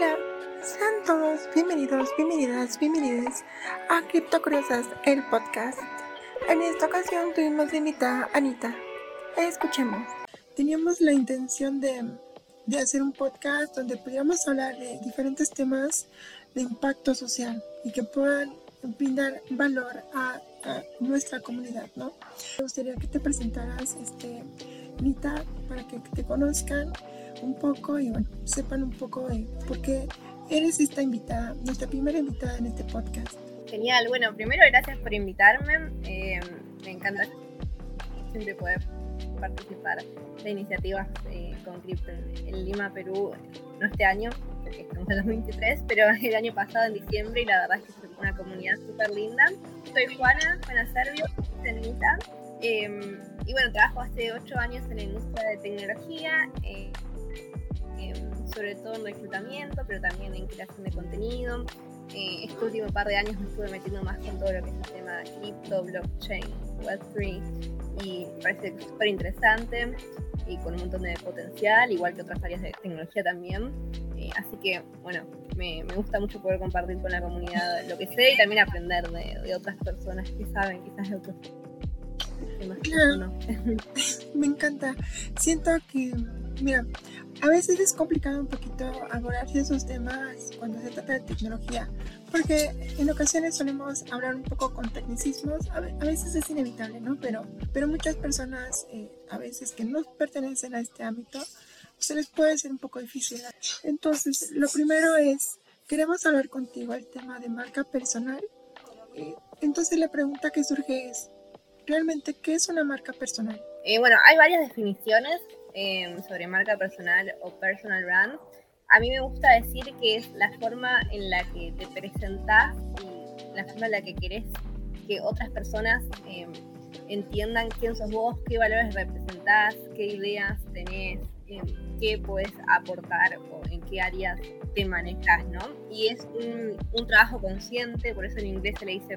Hola, sean todos bienvenidos, bienvenidas, bienvenidos a Cripto Curiosas, el podcast. En esta ocasión tuvimos de invitada Anita. Escuchemos. Teníamos la intención de, de hacer un podcast donde pudiéramos hablar de diferentes temas de impacto social y que puedan brindar valor a, a nuestra comunidad, ¿no? Me gustaría que te presentaras, este, Anita, para que te conozcan un poco y bueno, sepan un poco de por qué eres esta invitada, nuestra primera invitada en este podcast. Genial, bueno, primero gracias por invitarme, eh, me encanta siempre poder participar de iniciativas eh, con Crypto en, Lima, Perú, no este año, porque estamos en 2023, pero el año pasado en diciembre y la verdad es que es una comunidad súper linda. Soy Juana, Juana Servio, eh, y bueno, trabajo hace ocho años en la industria de tecnología. Sobre todo en reclutamiento, pero también en creación de contenido. Eh, este último par de años me estuve metiendo más con todo lo que es el tema cripto, blockchain, Web3 y parece súper interesante y con un montón de potencial, igual que otras áreas de tecnología también. Eh, así que, bueno, me, me, gusta mucho poder compartir con la comunidad lo que sé y también aprender de, de otras personas que saben quizás de otros No. me encanta. Siento que, mira, a veces es complicado un poquito abordar esos temas cuando se trata de tecnología, porque en ocasiones solemos hablar un poco con tecnicismos, a veces es inevitable, ¿no? Pero, pero muchas personas, eh, a veces que no pertenecen a este ámbito, se les puede ser un poco difícil. Entonces, lo primero es, queremos hablar contigo el tema de marca personal. Eh, entonces, la pregunta que surge es, ¿realmente qué es una marca personal? Eh, bueno, hay varias definiciones Em, sobre marca personal o personal brand, a mí me gusta decir que es la forma en la que te presentás y la forma en la que querés que otras personas em, entiendan quién sos vos, qué valores representás, qué ideas tenés, em, qué puedes aportar o en qué áreas te manejas, ¿no? Y es un, un, trabajo consciente, por eso en inglés se le dice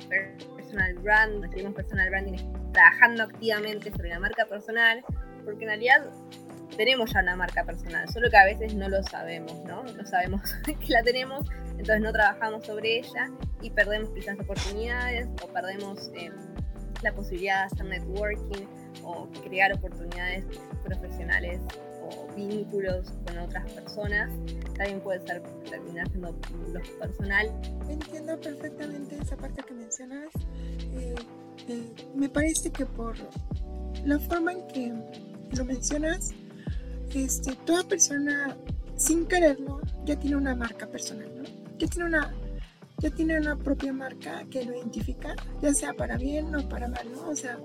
personal brand, decimos personal branding, trabajando activamente sobre la marca personal, porque en realidad tenemos ya una marca personal, solo que a veces no lo sabemos, ¿no? No sabemos que la tenemos, entonces no trabajamos sobre ella y perdemos quizás oportunidades o perdemos eh, la posibilidad de hacer networking o crear oportunidades profesionales o vínculos con otras personas. También puede ser terminar siendo lo personal. Entiendo perfectamente esa parte que mencionas. Eh, eh, me parece que por la forma en que lo mencionas, este, toda persona, sin quererlo, ya tiene una marca personal, ¿no? Ya tiene una, ya tiene una propia marca que lo identifica, ya sea para bien o para mal, ¿no? O sea,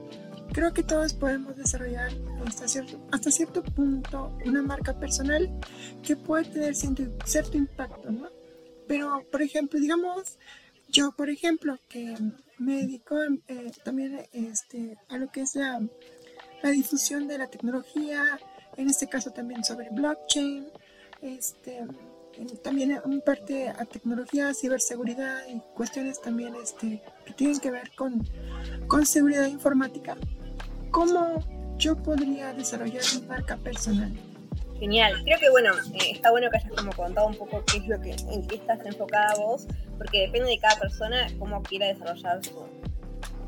creo que todos podemos desarrollar hasta cierto, hasta cierto punto una marca personal que puede tener cierto, cierto impacto, ¿no? Pero, por ejemplo, digamos, yo, por ejemplo, que me dedico eh, también este, a lo que es la, la difusión de la tecnología, en este caso también sobre blockchain, este, también en parte a tecnología, ciberseguridad y cuestiones también este, que tienen que ver con, con seguridad informática. ¿Cómo yo podría desarrollar mi marca personal? Genial, creo que bueno, eh, está bueno que hayas como contado un poco qué es lo que, en qué estás enfocada vos, porque depende de cada persona cómo quiera desarrollar su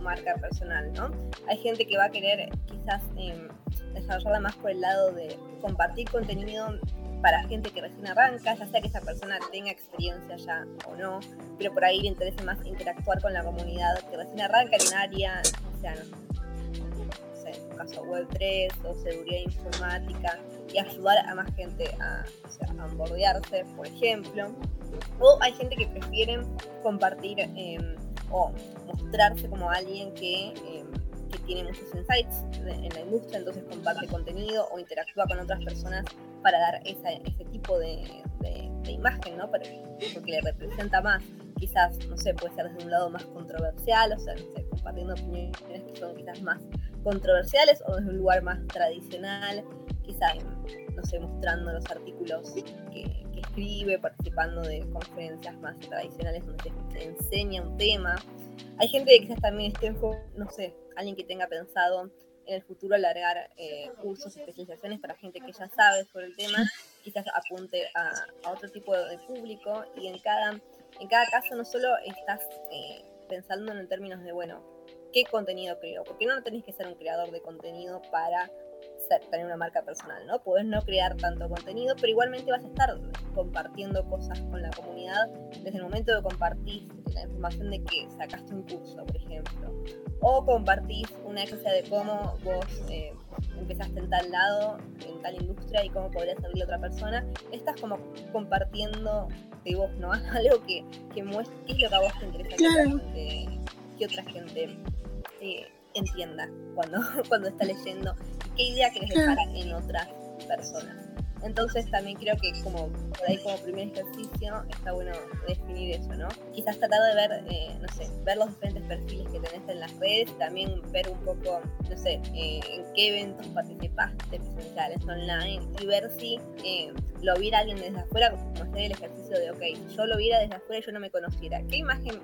marca personal, ¿no? Hay gente que va a querer quizás eh, desarrollarla más por el lado de compartir contenido para gente que recién arranca, ya sea que esa persona tenga experiencia ya o no, pero por ahí le interesa más interactuar con la comunidad que recién arranca en un área, o sea, no caso Web3 o seguridad informática, y ayudar a más gente a, o sea, a por ejemplo. O hay gente que prefiere compartir eh, o mostrarse como alguien que... Eh, que tiene muchos insights en la industria, entonces comparte contenido o interactúa con otras personas para dar esa, ese tipo de, de, imagen, ¿no? porque le representa más. Quizás, no sé, puede ser desde un lado más controversial, o sea, compartiendo opiniones que son quizás más controversiales o desde un lugar más tradicional, quizás, no sé, mostrando los artículos que, que escribe, participando de conferencias más tradicionales donde se enseña un tema. Hay gente que quizás también esté, no sé, alguien que tenga pensado en el futuro alargar eh, cursos, especializaciones para gente que ya sabe sobre el tema quizás apunte a, otro tipo de público y en cada, en cada caso no solo estás eh, pensando en términos de, bueno, ¿qué contenido creo? Porque no tenés que ser un creador de contenido para tener una marca personal, ¿no? Puedes no crear tanto contenido, pero igualmente vas a estar compartiendo cosas con la comunidad desde el momento de compartir la información de que sacaste un curso, por ejemplo, o compartís una experiencia de cómo vos eh, empezaste en tal lado, en tal industria y cómo podría servirle a otra persona, estás como compartiendo de vos, ¿no? Algo que, que muestre qué es lo que a vos te interesa que, otra gente eh, entienda cuando, cuando está leyendo qué idea querés dejar en otras personas. Entonces también creo que como por ahí como primer ejercicio está bueno definir eso, ¿no? Quizás tratar de ver, eh, no sé, ver los diferentes perfiles que tenés en las redes, también ver un poco, no sé, eh, en qué eventos participaste presenciales online y ver si eh, lo viera alguien desde afuera, como hacer el ejercicio de, ok, yo lo viera desde afuera y yo no me conociera, ¿qué imagen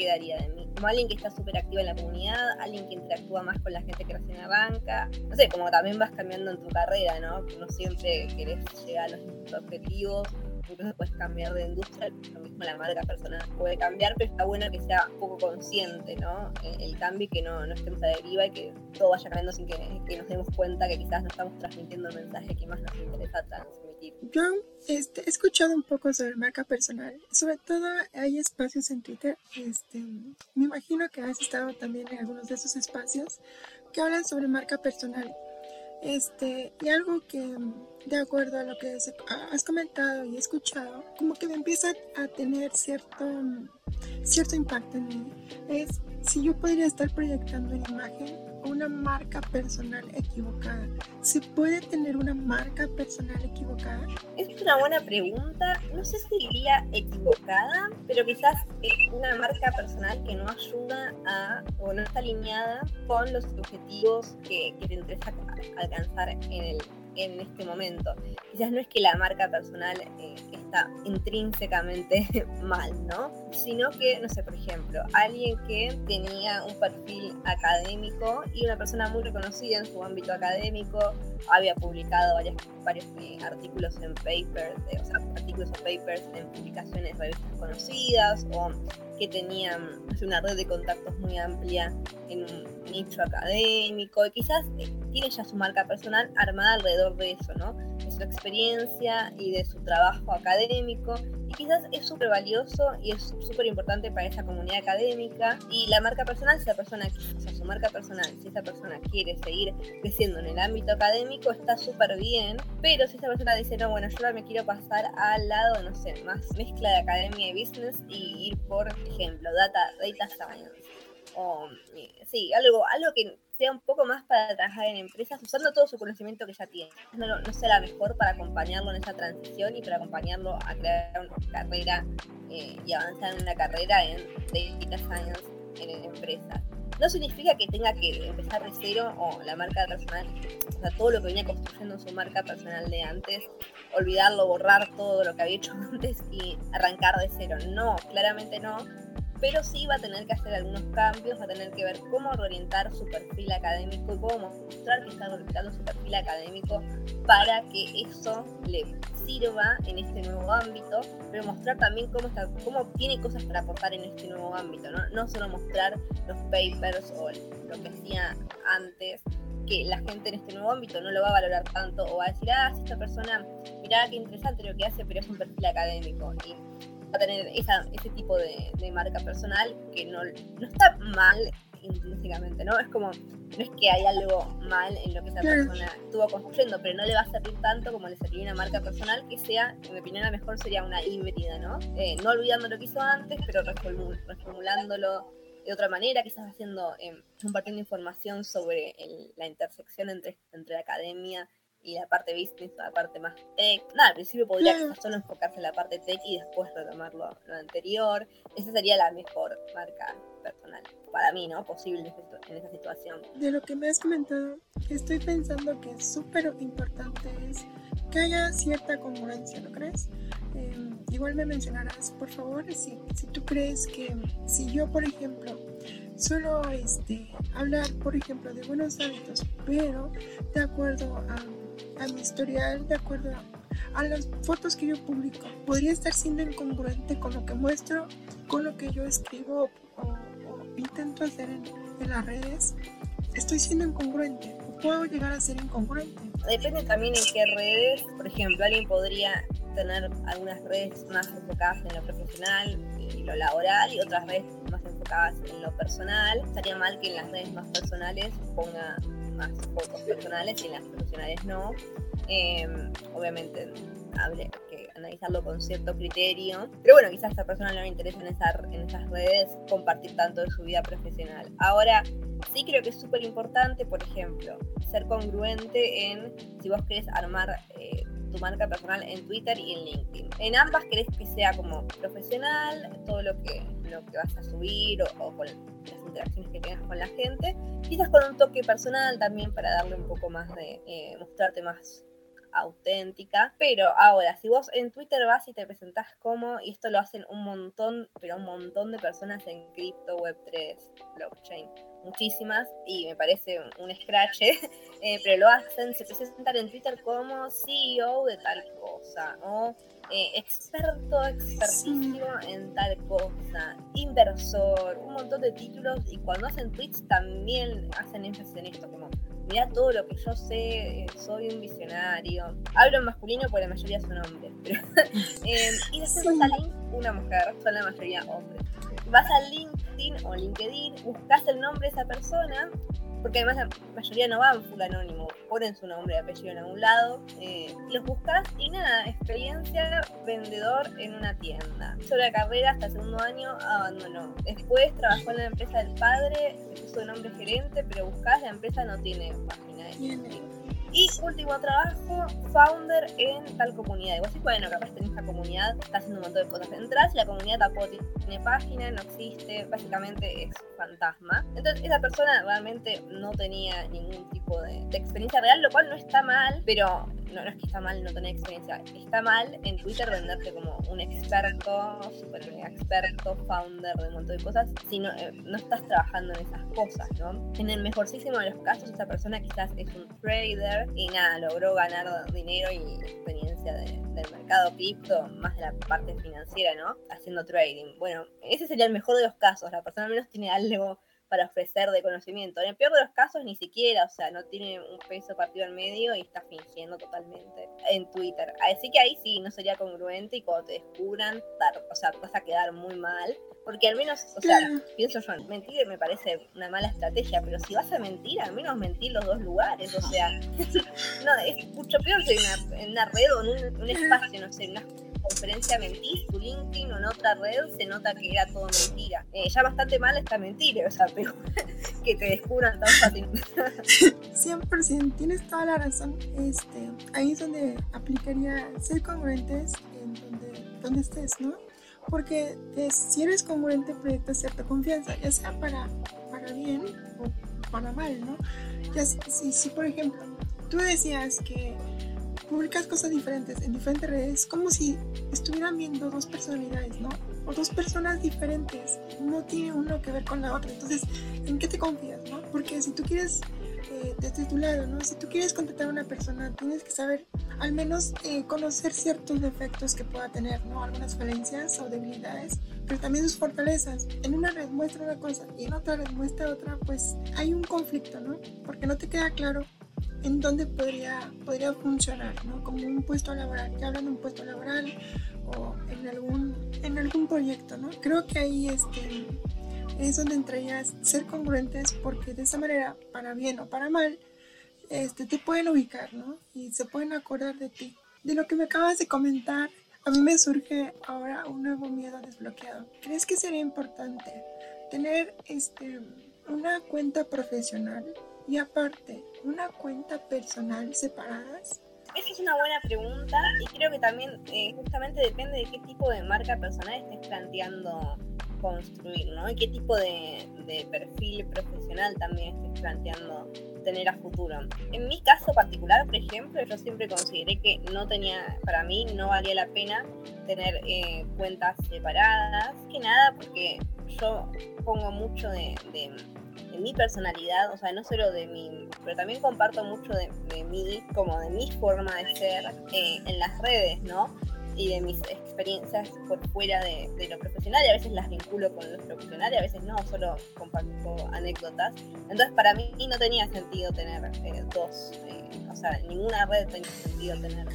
quedaría de mí? Como alguien que está súper activa en la comunidad, alguien que interactúa más con la gente que recién arranca, no sé, como también vas cambiando en tu carrera, ¿no? No siempre querés llegar a los objetivos, incluso puedes cambiar de industria, lo mismo la marca personal puede cambiar, pero está bueno que sea poco consciente, ¿no? El, cambio y que no, no estemos a deriva y que todo vaya cambiando sin que, que, nos demos cuenta que quizás no estamos transmitiendo el mensaje que más nos interesa transmitir. Yo este, he escuchado un poco sobre marca personal, sobre todo hay espacios en Twitter, este, me imagino que has estado también en algunos de esos espacios que hablan sobre marca personal. Este, y algo que de acuerdo a lo que has comentado y escuchado, como que me empieza a tener cierto, cierto impacto en mí. Es si yo podría estar proyectando una imagen una marca personal equivocada? ¿Se puede tener una marca personal equivocada? Es una buena pregunta. No sé si diría equivocada, pero quizás es una marca personal que no ayuda a o no está alineada con los objetivos que, que te interesa alcanzar en el en este momento. Quizás no es que la marca personal eh, está intrínsecamente mal, ¿no? Sino que, no sé, por ejemplo, alguien que tenía un perfil académico y una persona muy reconocida en su ámbito académico, había publicado varios, varios eh, artículos en papers, o sea, artículos o papers en publicaciones, revistas conocidas, o que tenían una red de contactos muy amplia en un nicho académico, y quizás eh, tiene ya su marca personal armada alrededor de eso, ¿no? De su experiencia y de su trabajo académico, y quizás es súper valioso y es súper importante para esa comunidad académica, y la marca personal, si esa persona, o sea, su marca personal, si esa persona quiere seguir creciendo en el ámbito académico, está súper bien, pero si esa persona dice, no, bueno, yo ahora me quiero pasar al lado, no sé, más mezcla de academia y business y ir por ejemplo, data, data science, o sí, algo, algo que sea un poco más para trabajar en empresas usando todo su conocimiento que ya tiene. No, no será mejor para acompañarlo en esa transición y para acompañarlo a crear una carrera eh, y avanzar en una carrera en data science en empresas. No significa que tenga que empezar de cero o la marca personal, o sea, todo lo que venía construyendo en su marca personal de antes, olvidarlo, borrar todo lo que había hecho antes y arrancar de cero. No, claramente no pero sí va a tener que hacer algunos cambios, va a tener que ver cómo reorientar su perfil académico y cómo mostrar que está reorientando su perfil académico para que eso le sirva en este nuevo ámbito, pero mostrar también cómo, está, cómo tiene cosas para aportar en este nuevo ámbito, ¿no? no solo mostrar los papers o lo que hacía antes, que la gente en este nuevo ámbito no lo va a valorar tanto o va a decir, ah, si esta persona, mirá qué interesante lo que hace, pero es un perfil académico. A tener ese tipo de, marca personal que no, no está mal intrínsecamente, ¿no? Es como, no es que hay algo mal en lo que esa persona estuvo construyendo, pero no le va a servir tanto como le serviría una marca personal que sea, en mi opinión, a lo mejor sería una híbrida, ¿no? Eh, no olvidando lo que hizo antes, pero reformulándolo de otra manera, quizás haciendo, eh, compartiendo información sobre la intersección entre, entre la academia y la parte business, la parte más tech. Nada, al principio podría solo enfocarse en la parte tech y después retomarlo lo anterior. Esa sería la mejor marca personal para mí, ¿no? Posible en esa situación. De lo que me has comentado, estoy pensando que súper importante es que haya cierta congruencia, ¿no crees? Em, igual me mencionarás, por favor, si, si tú crees que si yo, por ejemplo, solo este, hablar, por ejemplo, de buenos hábitos, pero de acuerdo a a mi historial de acuerdo a las fotos que yo publico. Podría estar siendo incongruente con lo que muestro, con lo que yo escribo o, intento hacer en, en, las redes. Estoy siendo incongruente o puedo llegar a ser incongruente. Depende también en qué redes. Por ejemplo, alguien podría tener algunas redes más enfocadas en lo profesional y lo laboral y otras redes más enfocadas en lo personal. Estaría mal que en las redes más personales ponga más fotos personales y las profesionales no. Em, obviamente hable analizarlo con cierto criterio. Pero bueno, quizás a esta persona no le interesa en, esa, en esas redes compartir tanto de su vida profesional. Ahora, sí creo que es súper importante, por ejemplo, ser congruente en si vos querés armar eh, tu marca personal en Twitter y en LinkedIn. En ambas querés que sea como profesional, todo lo que, lo que vas a subir o, con las interacciones que tengas con la gente, quizás con un toque personal también para darle un poco más de, eh, mostrarte más auténtica. Pero ahora, si vos en Twitter vas y te presentás como, y esto lo hacen un montón, pero un montón de personas en cripto, Web3, blockchain, muchísimas, y me parece un, scratch, eh, pero lo hacen, se presentan en Twitter como CEO de tal cosa, o eh, experto, expertísimo en tal cosa, inversor, un montón de títulos, y cuando hacen tweets también hacen énfasis en esto, como mira todo lo que yo sé, soy un visionario. Hablo en masculino porque la mayoría son hombres. Em, y después vas a Link, una mujer, son la mayoría hombres. Vas a LinkedIn o LinkedIn, buscas el nombre de esa persona porque además la mayoría no van full anónimo, ponen su nombre y apellido en algún lado, eh, los buscas y nada, experiencia vendedor en una tienda. Hizo la carrera hasta el segundo año, abandonó. Después trabajó en la empresa del padre, se puso nombre gerente, pero buscas, la empresa no tiene página de LinkedIn. Y último trabajo, founder en tal comunidad. Y vos decís, bueno, capaz tenés esta comunidad, está haciendo un montón de cosas. Entras y la comunidad tampoco tiene página, no existe, básicamente es fantasma. Entonces, esa persona realmente no tenía ningún tipo de experiencia real, lo cual no está mal, pero no, es que está mal no tener experiencia, está mal en Twitter venderte como un experto, super experto, founder de un montón de cosas, si no, eh, no estás trabajando en esas cosas, ¿no? En el mejorcísimo de los casos, esa persona quizás es un trader y nada, logró ganar dinero y experiencia del mercado cripto, más de la parte financiera, ¿no? Haciendo trading. Bueno, ese sería el mejor de los casos, la persona al menos tiene algo para ofrecer de conocimiento. En el peor de los casos, ni siquiera, o sea, no tiene un peso partido al medio y está fingiendo totalmente en Twitter. Así que ahí sí, no sería congruente y cuando te descubran, o sea, vas a quedar muy mal. Porque al menos, o sea, pienso yo, mentir me parece una mala estrategia, pero si vas a mentir, al menos mentir los dos lugares, o sea, no, es mucho peor que en una, red o en un, un espacio, no sé, una conferencia mentís, tu LinkedIn o en otra red se nota que era todo mentira. Eh, ya bastante mal está mentira, o sea, pero que te descubran tan fácil. 100%, tienes toda la razón. Este, ahí es donde aplicaría ser congruentes en donde, donde estés, ¿no? Porque si eres congruente proyectas cierta confianza, ya sea para, para bien o para mal, ¿no? Ya, si, si por ejemplo tú decías que publicas cosas diferentes en diferentes redes, como si estuvieran viendo dos personalidades, ¿no? O dos personas diferentes. No tiene uno que ver con la otra. Entonces, ¿en qué te confías, no? Porque si tú quieres, eh, desde tu lado, ¿no? Si tú quieres contratar a una persona, tienes que saber, al menos, eh, conocer ciertos defectos que pueda tener, ¿no? Algunas falencias o debilidades, pero también sus fortalezas. En una red muestra una cosa y en otra red muestra otra, pues hay un conflicto, ¿no? Porque no te queda claro en dónde podría, podría funcionar, ¿no? Como un puesto laboral, que hablan de un puesto laboral o en algún, en algún proyecto, ¿no? Creo que ahí este, es donde entraría ser congruentes porque de esa manera, para bien o para mal, este, te pueden ubicar, ¿no? Y se pueden acordar de ti. De lo que me acabas de comentar, a mí me surge ahora un nuevo miedo desbloqueado. ¿Crees que sería importante tener este, una cuenta profesional y aparte, ¿una cuenta personal separadas? Esa es una buena pregunta y creo que también eh, justamente depende de qué tipo de marca personal estés planteando construir, ¿no? Y qué tipo de, perfil profesional también estés planteando tener a futuro. En mi caso particular, por ejemplo, yo siempre consideré que no tenía, para mí no valía la pena tener eh, cuentas separadas, que nada porque yo pongo mucho de, mi personalidad, o sea, no solo de mí, pero también comparto mucho de, mí, como de mi forma de ser eh, en las redes, ¿no? Y de mis experiencias por fuera de, lo profesional, y a veces las vinculo con lo profesional y a veces no, solo comparto anécdotas. Entonces, para mí no tenía sentido tener eh, dos, eh, o sea, ninguna red tenía sentido tener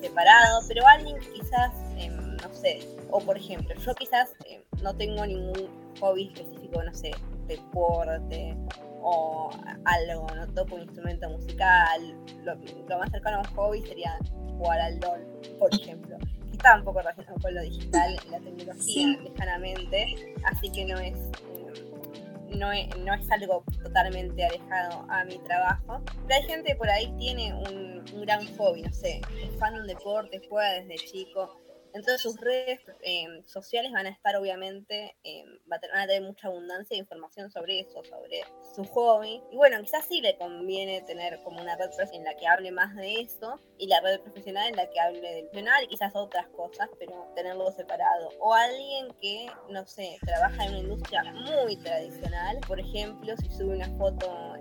separado, pero alguien quizás, em, no sé, o por ejemplo, yo quizás em, no tengo ningún hobby específico, no sé, deporte o algo, no toco un instrumento musical. Lo, más cercano a un hobby sería jugar al LOL, por ejemplo. Que está un poco relacionado con lo digital la tecnología lejanamente, así que no es, mm, no es, no es algo totalmente alejado a mi trabajo. Pero hay gente por ahí tiene un, un gran hobby, no sé, es fan de un deporte, juega desde chico entonces sus redes em, sociales van a estar obviamente, em, van a tener mucha abundancia de información sobre eso, sobre su hobby. Y bueno, quizás sí le conviene tener como una red en la que hable más de eso y la red profesional en la que hable del profesional y quizás otras cosas, pero tenerlo separado. O alguien que, no sé, trabaja en una industria muy tradicional, por ejemplo, si sube una foto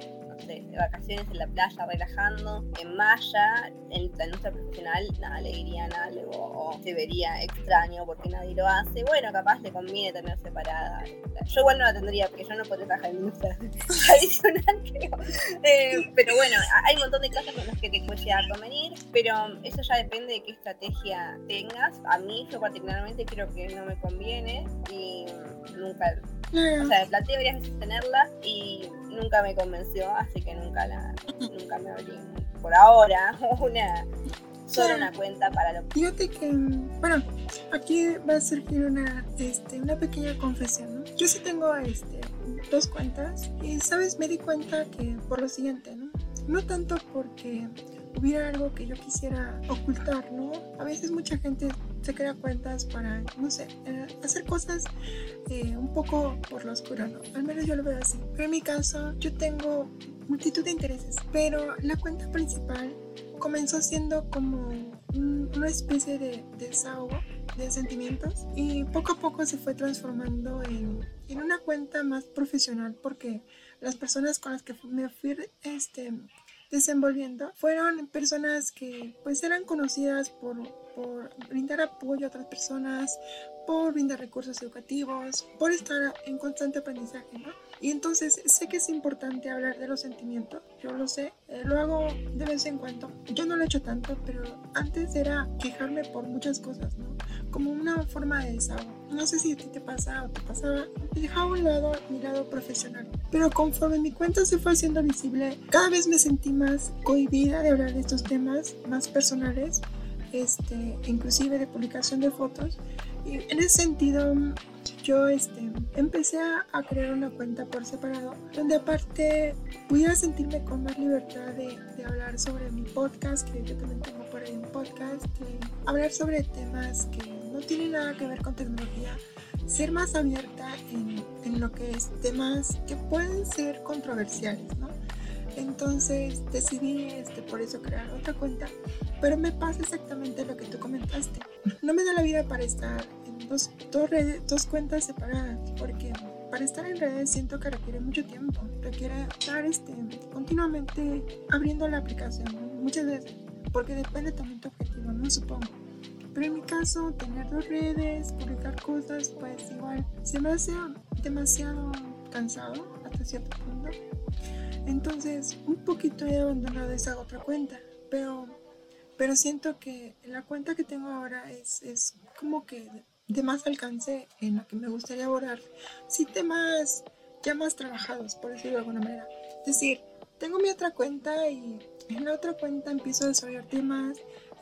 de vacaciones en la playa, relajando, en malla, en la industria profesional, nada, le dirían algo o se vería extraño porque nadie lo hace. Bueno, capaz le conviene tener separada. Yo igual no la tendría porque yo no podría trabajar en industria tradicional, creo. Eh, pero bueno, hay un montón de cosas con las que te puede a convenir, pero eso ya depende de qué estrategia tengas. A mí, yo particularmente creo que no me conviene nunca o sea, planteé varias veces tenerla y nunca me convenció, así que nunca la, nunca me abrí por ahora una solo una cuenta para lo Fíjate que, bueno, aquí va a surgir una, este, una pequeña confesión, ¿no? Yo sí tengo este, dos cuentas y, ¿sabes? Me di cuenta que por lo siguiente, ¿no? No tanto porque hubiera algo que yo quisiera ocultar, ¿no? A veces mucha gente se crea cuentas para, no sé, eh, hacer cosas eh, un poco por lo oscuro, ¿no? Al menos yo lo veo así. Pero en mi caso, yo tengo multitud de intereses, pero la cuenta principal comenzó siendo como una especie de desahogo de sentimientos y poco a poco se fue transformando en, en una cuenta más profesional porque las personas con las que me fui este, desenvolviendo fueron personas que pues eran conocidas por, por brindar apoyo a otras personas, por brindar recursos educativos, por estar en constante aprendizaje, ¿no? Y entonces sé que es importante hablar de los sentimientos, yo lo sé, eh, lo hago de vez en cuando. Yo no lo he hecho tanto, pero antes era quejarme por muchas cosas, ¿no? Como una forma de desahogo. No sé si a ti te pasa o te pasaba. Dejaba a un lado mi lado profesional. Pero conforme mi cuenta se fue haciendo visible, cada vez me sentí más cohibida de hablar de estos temas más personales, este, inclusive de publicación de fotos. Y en ese sentido, yo este, empecé a, crear una cuenta por separado, donde aparte pudiera sentirme con más libertad de, hablar sobre mi podcast, que yo también tengo por ahí un podcast, hablar sobre temas que no tienen nada que ver con tecnología, ser más abierta en, en lo que es temas que pueden ser controversiales, ¿no? Entonces decidí este, por eso crear otra cuenta, pero me pasa exactamente lo que tú comentaste. No me da la vida para estar en dos, dos, redes, dos cuentas separadas, porque para estar en redes siento que requiere mucho tiempo, requiere estar este, continuamente abriendo la aplicación, muchas veces, porque depende también tu objetivo, no supongo. Pero en mi caso, tener dos redes, publicar cosas, pues igual se me hace demasiado cansado hasta cierto punto. Entonces, un poquito he abandonado esa otra cuenta, pero, pero siento que la cuenta que tengo ahora es, es como que de más alcance en la que me gustaría abordar. Sí, temas ya más trabajados, por decirlo de alguna manera. Es decir, tengo mi otra cuenta y en la otra cuenta empiezo a desarrollar temas,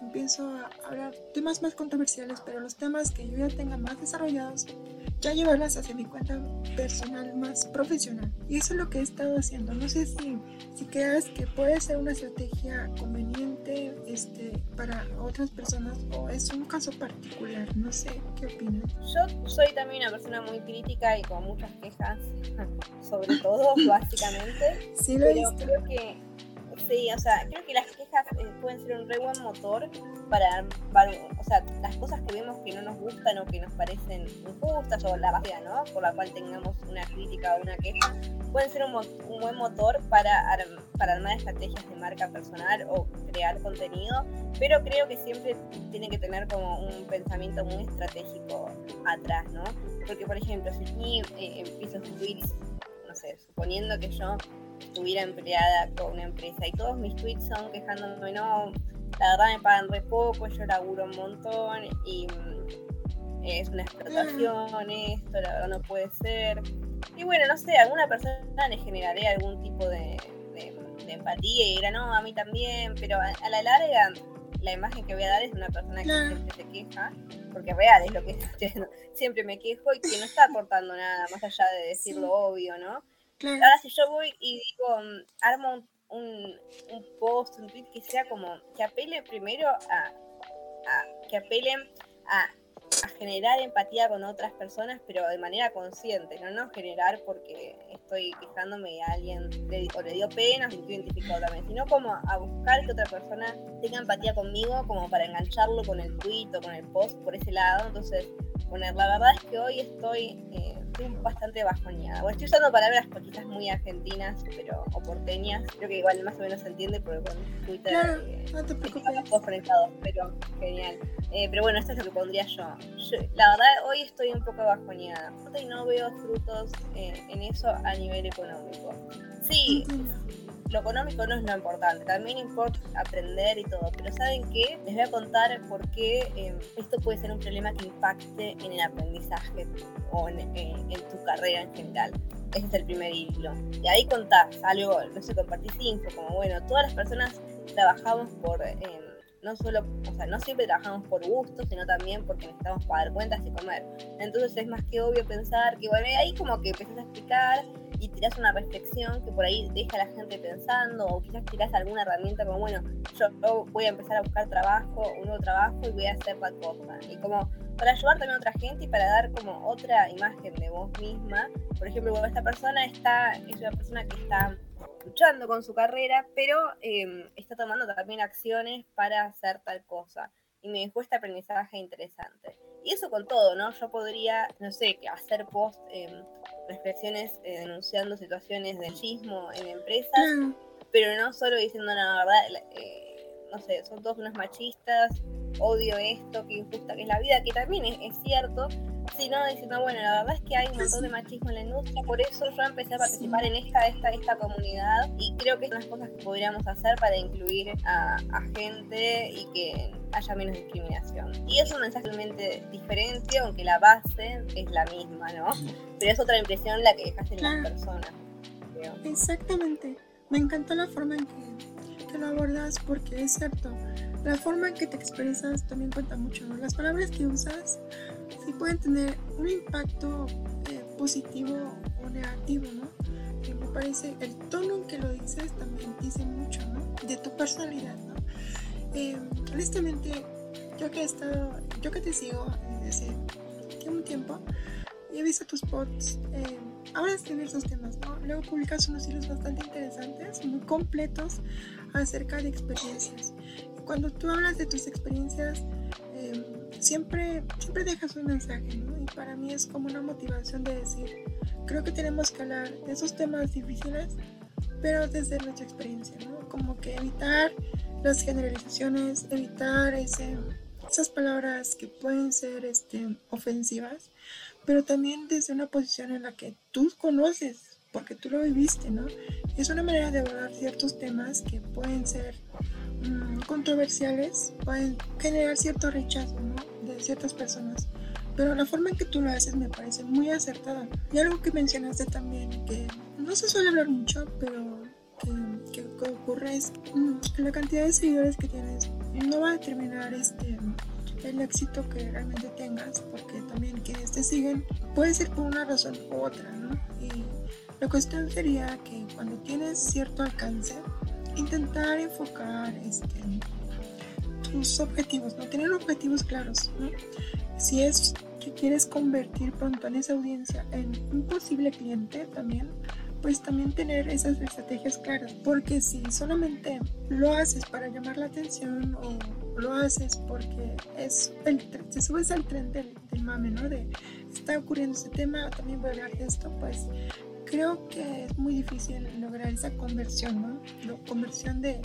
empiezo a hablar temas más controversiales, pero los temas que yo ya tenga más desarrollados ya llevarlas hacia mi cuenta personal más profesional. Y eso es lo que he estado haciendo. No sé si, si creas que puede ser una estrategia conveniente este, para otras personas o es un caso particular. No sé, ¿qué opinas? Yo soy también una persona muy crítica y con muchas quejas, sobre todo, básicamente. Sí, lo pero creo que Sí, o sea, creo que las quejas eh, pueden ser un re buen motor para, o sea, las cosas que vemos que no nos gustan o que nos parecen injustas o la base ¿no? por la cual tengamos una crítica o una queja, pueden ser un, un buen motor para, para armar estrategias de marca personal o crear contenido, pero creo que siempre tiene que tener como un pensamiento muy estratégico atrás, ¿no? Porque, por ejemplo, si aquí eh, empiezo a escribir, no sé, suponiendo que yo estuviera empleada con una empresa y todos mis tweets son quejándome, no, la verdad me pagan re poco, yo laburo un montón y mm, es una explotación esto, la verdad no puede ser. Y bueno, no sé, a alguna persona le generaré algún tipo de, empatía y dirá, no, a mí también, pero a, la larga la imagen que voy a dar es una persona que siempre se queja, porque real es lo que siempre me quejo y que no está aportando nada, más allá de decir lo obvio, ¿no? Ahora si yo voy y digo, mm, armo un un, post, un tweet que sea como que apele primero a, que apelen a, generar empatía con otras personas, pero de manera consciente, no no generar porque estoy quejándome de alguien o le dio pena, me estoy identificado también, sino como a buscar que otra persona tenga empatía conmigo, como para engancharlo con el tweet o con el post por ese lado. Entonces, bueno, la verdad es que hoy estoy eh, estoy bastante bajoneada. Bueno, estoy usando palabras quizás muy argentinas, pero o porteñas. Creo que igual más o menos se entiende porque con Twitter eh, no te conectados, pero genial. Eh, pero bueno, esto es lo que pondría yo. La verdad, hoy estoy un poco bajoneada y no veo frutos eh, en eso a nivel económico. Sí, lo económico no es lo importante, también importa aprender y todo, pero ¿saben qué? Les voy a contar por qué em, esto puede ser un problema que impacte en el aprendizaje o en, eh, tu carrera en general. Ese es el primer hilo. Y ahí contás algo, no sé, compartís info, como bueno, todas las personas trabajamos por... Em, no solo, o sea, no siempre trabajamos por gusto, sino también porque necesitamos pagar cuentas y comer. Entonces es más que obvio pensar que, bueno, ahí como que empezás a explicar y tiras una reflexión que por ahí deja a la gente pensando, o quizás tiras alguna herramienta como, bueno, yo, voy a empezar a buscar trabajo, un nuevo trabajo y voy a hacer la cosa. Y como para ayudar también a otra gente y para dar como otra imagen de vos misma. Por ejemplo, esta persona está, es una persona que está luchando con su carrera, pero em, está tomando también acciones para hacer tal cosa. Y me dejó este aprendizaje interesante. Y eso con todo, ¿no? Yo podría, no sé, hacer post, eh, reflexiones eh, denunciando situaciones de machismo en empresas, pero no solo diciendo la verdad, eh, no sé, son todos unos machistas, odio esto, qué injusta que es la vida, que también es, cierto, sino diciendo, bueno, la verdad es que hay un montón de machismo en la industria, por eso yo empecé a participar en esta, esta, esta comunidad y creo que son las cosas que podríamos hacer para incluir a, a gente y que haya menos discriminación. Y es un mensaje realmente diferente, aunque la base es la misma, ¿no? Pero es otra impresión la que dejas en las personas. Exactamente. Me encantó la forma en que, que, lo abordas porque es cierto, la forma en que te expresas también cuenta mucho, ¿no? Las palabras que usas sí pueden tener un impacto eh, positivo o negativo, ¿no? Que me parece, el tono en que lo dices también dice mucho, ¿no? De tu personalidad, ¿no? Eh, honestamente, yo que he estado, yo que te sigo desde un tiempo he visto tus posts, eh, hablas de diversos temas, ¿no? Luego publicas unos hilos bastante interesantes, muy completos acerca de experiencias. cuando tú hablas de tus experiencias, eh, siempre, siempre dejas un mensaje, ¿no? Y para mí es como una motivación de decir, creo que tenemos que hablar de esos temas difíciles, pero desde nuestra experiencia, ¿no? Como que evitar las generalizaciones, evitar ese, esas palabras que pueden ser este, ofensivas, pero también desde una posición en la que tú conoces, porque tú lo viviste, ¿no? Es una manera de abordar ciertos temas que pueden ser mm, controversiales, pueden generar cierto rechazo, ¿no? De ciertas personas. Pero la forma en que tú lo haces me parece muy acertada. Y algo que mencionaste también, que no se suele hablar mucho, pero que, ocurre es mm, la cantidad de seguidores que tienes no va a determinar este el éxito que realmente tengas porque también quienes te siguen puede ser por una razón u otra ¿no? y la cuestión sería que cuando tienes cierto alcance intentar enfocar este, tus objetivos no tener objetivos claros si es que quieres convertir pronto en esa audiencia en un posible cliente también pues también tener esas estrategias claras, porque si solamente lo haces para llamar la atención o lo haces porque es el, te subes al tren del, del mame, ¿no? De está ocurriendo este tema, también voy a hablar de esto, pues creo que es muy difícil lograr esa conversión, ¿no? La conversión de,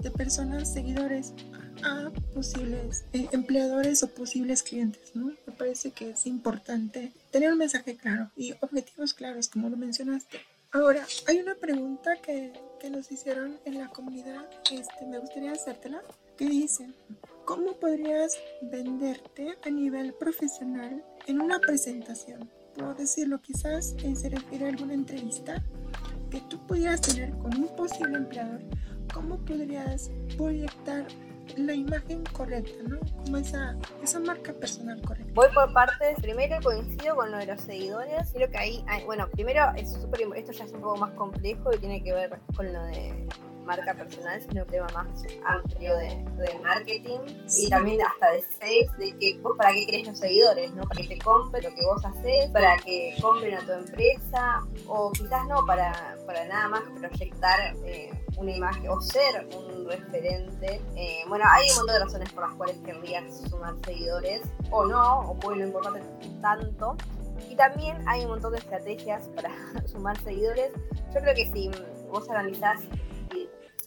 de personas, seguidores a posibles eh, empleadores o posibles clientes, ¿no? Me parece que es importante tener un mensaje claro y objetivos claros, como lo mencionaste. Ahora, hay una pregunta que, que nos hicieron en la comunidad, este, me gustaría hacértela, que dice, ¿cómo podrías venderte a nivel profesional en una presentación? Puedo decirlo, quizás eh, se refiere a alguna entrevista que tú pudieras tener con un posible empleador, ¿cómo podrías proyectar la imagen correcta, ¿no? Como esa, esa marca personal correcta. Voy por partes. Primero coincido con lo de los seguidores. Creo que ahí, bueno, primero es súper, esto ya es un poco más complejo y tiene que ver con lo de marca personal, sino un tema más amplio de, de marketing y también hasta de sales, de que vos para qué querés los seguidores, ¿no? Para que te compren lo que vos haces, para que compren a tu empresa, o quizás no, para, para nada más proyectar eh, una imagen o ser un referente. Eh, bueno, hay un montón de razones por las cuales querrías sumar seguidores, o no, o puede no importarte tanto. Y también hay un montón de estrategias para sumar seguidores. Yo creo que si vos analizás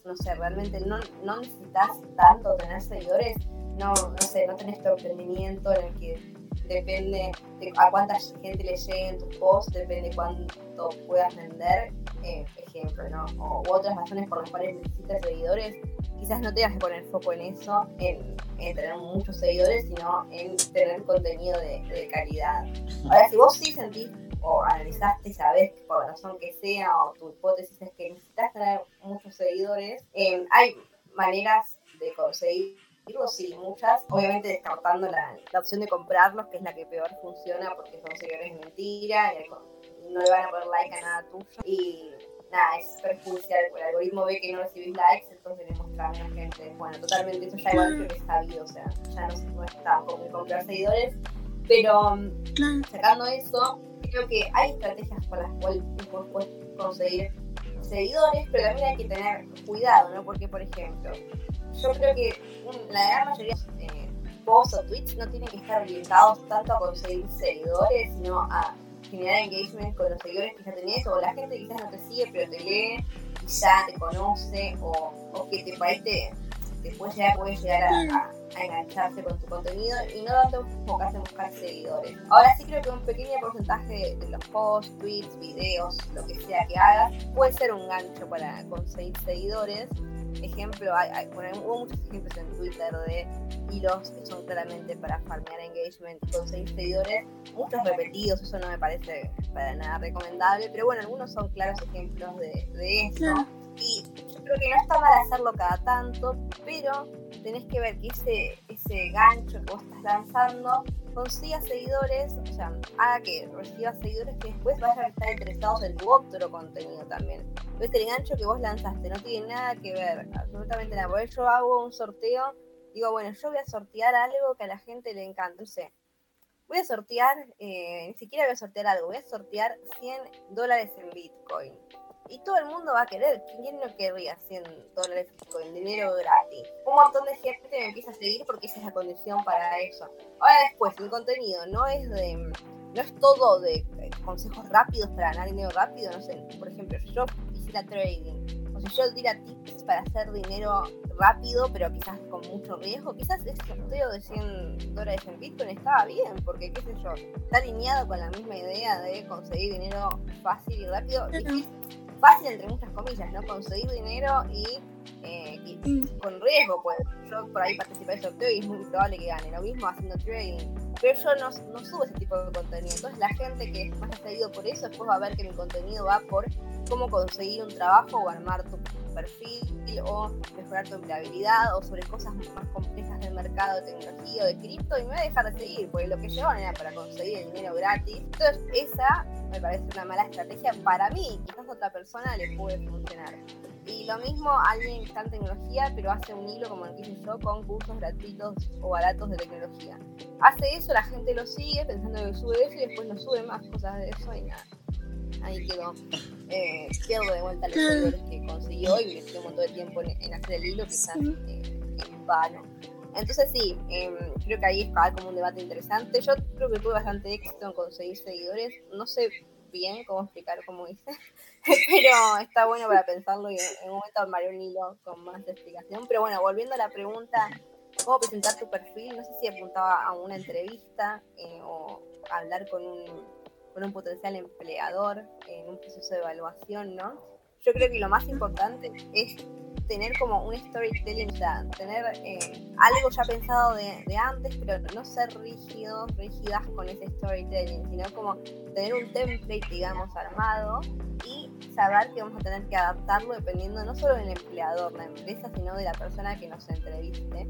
no sé, realmente no, no necesitas tanto tener seguidores, no, no sé, no tenés tu emprendimiento en el que depende de a cuánta gente le lleguen tus posts, depende cuánto puedas vender, eh, ejemplo, ¿no? O, u otras razones por las cuales necesitas seguidores, quizás no tengas que poner foco en eso, en, tener muchos seguidores, sino en tener contenido de, de calidad. Ahora, si vos sí sentís o analizaste, sabes por la razón que sea, o tu hipótesis es que necesitas tener muchos seguidores, eh, hay maneras de conseguirlos, sí, muchas. Obviamente descartando la, opción de comprarlos, que es la que peor funciona porque son seguidores mentira y no le van a poner like a nada tuyo. Y nada, es perjudicial, el algoritmo ve que no recibís likes, entonces le muestra a menos gente. Bueno, totalmente, eso ya igual que es sabido, o sea, ya no, no está como comprar seguidores. Pero sacando eso, creo que hay estrategias por las cuales puedes conseguir seguidores, pero también hay que tener cuidado, ¿no? Porque, por ejemplo, yo creo que la gran mayoría de posts o tweets no tienen que estar orientados tanto a conseguir seguidores, sino a generar engagement con los seguidores que ya tenés, o la gente quizás no te sigue, pero te lee y ya te conoce, o, o que te parece después ya puedes llegar a, engancharse con tu contenido y no tanto enfocarte en buscar seguidores. Ahora sí creo que un pequeño porcentaje de los posts, tweets, videos, lo que sea que hagas, puede ser un gancho para conseguir seguidores. Ejemplo, hay, hubo muchos ejemplos en Twitter de hilos que son claramente para farmear engagement y conseguir seguidores, muchos repetidos, eso no me parece para nada recomendable, pero bueno, algunos son claros ejemplos de, de eso. Y creo que no está mal hacerlo cada tanto, pero tenés que ver que ese, ese gancho que vos estás lanzando consiga seguidores, o sea, haga que reciba seguidores que después vayan a estar interesados en tu otro contenido también. Entonces el gancho que vos lanzaste no tiene nada que ver, absolutamente nada. Por eso hago un sorteo, digo, bueno, yo voy a sortear algo que a la gente le encanta, no sé. Voy a sortear, eh, ni siquiera voy a sortear algo, voy a sortear 100 dólares en Bitcoin y todo el mundo va a querer. ¿Quién no querría 100 dólares con dinero gratis? Un montón de gente me empieza a seguir porque esa es la condición para eso. Ahora después, el contenido no es de no es todo de consejos rápidos para ganar dinero rápido, no sé, por ejemplo, yo hiciera trading, o si yo diera tips para hacer dinero rápido, pero quizás con mucho riesgo, quizás ese sorteo de 100 dólares en Bitcoin estaba bien, porque qué sé yo, está alineado con la misma idea de conseguir dinero fácil y rápido fácil entre muchas comillas, ¿no? Conseguir dinero y, eh, mm. con riesgo, pues yo por ahí participé del sorteo y es muy probable que gane, lo mismo haciendo trading, pero yo no, no subo ese tipo de contenido, entonces la gente que más ha seguido por eso después va a ver que mi contenido va por cómo conseguir un trabajo o armar tu perfil o mejorar tu empleabilidad o sobre cosas más complejas del mercado de tecnología o de cripto y me voy a dejar de seguir porque lo que llevan era para conseguir el dinero gratis. Entonces esa me parece una mala estrategia para mí, quizás a otra persona le puede funcionar. Y lo mismo alguien que está en tecnología, pero hace un hilo, como hice yo, con cursos gratuitos o baratos de tecnología. Hace eso, la gente lo sigue pensando que sube eso y después no sube más cosas de eso y nada. Ahí quedó. Eh, pierdo de vuelta los seguidores que consiguió y le un montón de tiempo en, hacer el hilo, quizás eh, en vano. Entonces sí, em, creo que ahí está como un debate interesante. Yo creo que tuve bastante éxito en conseguir seguidores. No sé bien cómo explicar cómo hice, pero está bueno para pensarlo y en un momento armaré un hilo con más explicación. Pero bueno, volviendo a la pregunta, ¿cómo presentar tu perfil? No sé si apuntaba a una entrevista eh, o hablar con un, con un potencial empleador en un proceso de evaluación, ¿no? Yo creo que lo más importante es tener como un storytelling, o sea, tener eh, algo ya pensado de, de, antes, pero no ser rígidos, rígidas con ese storytelling, sino como tener un template, digamos, armado y saber que vamos a tener que adaptarlo dependiendo no solo del empleador, la empresa, sino de la persona que nos entreviste.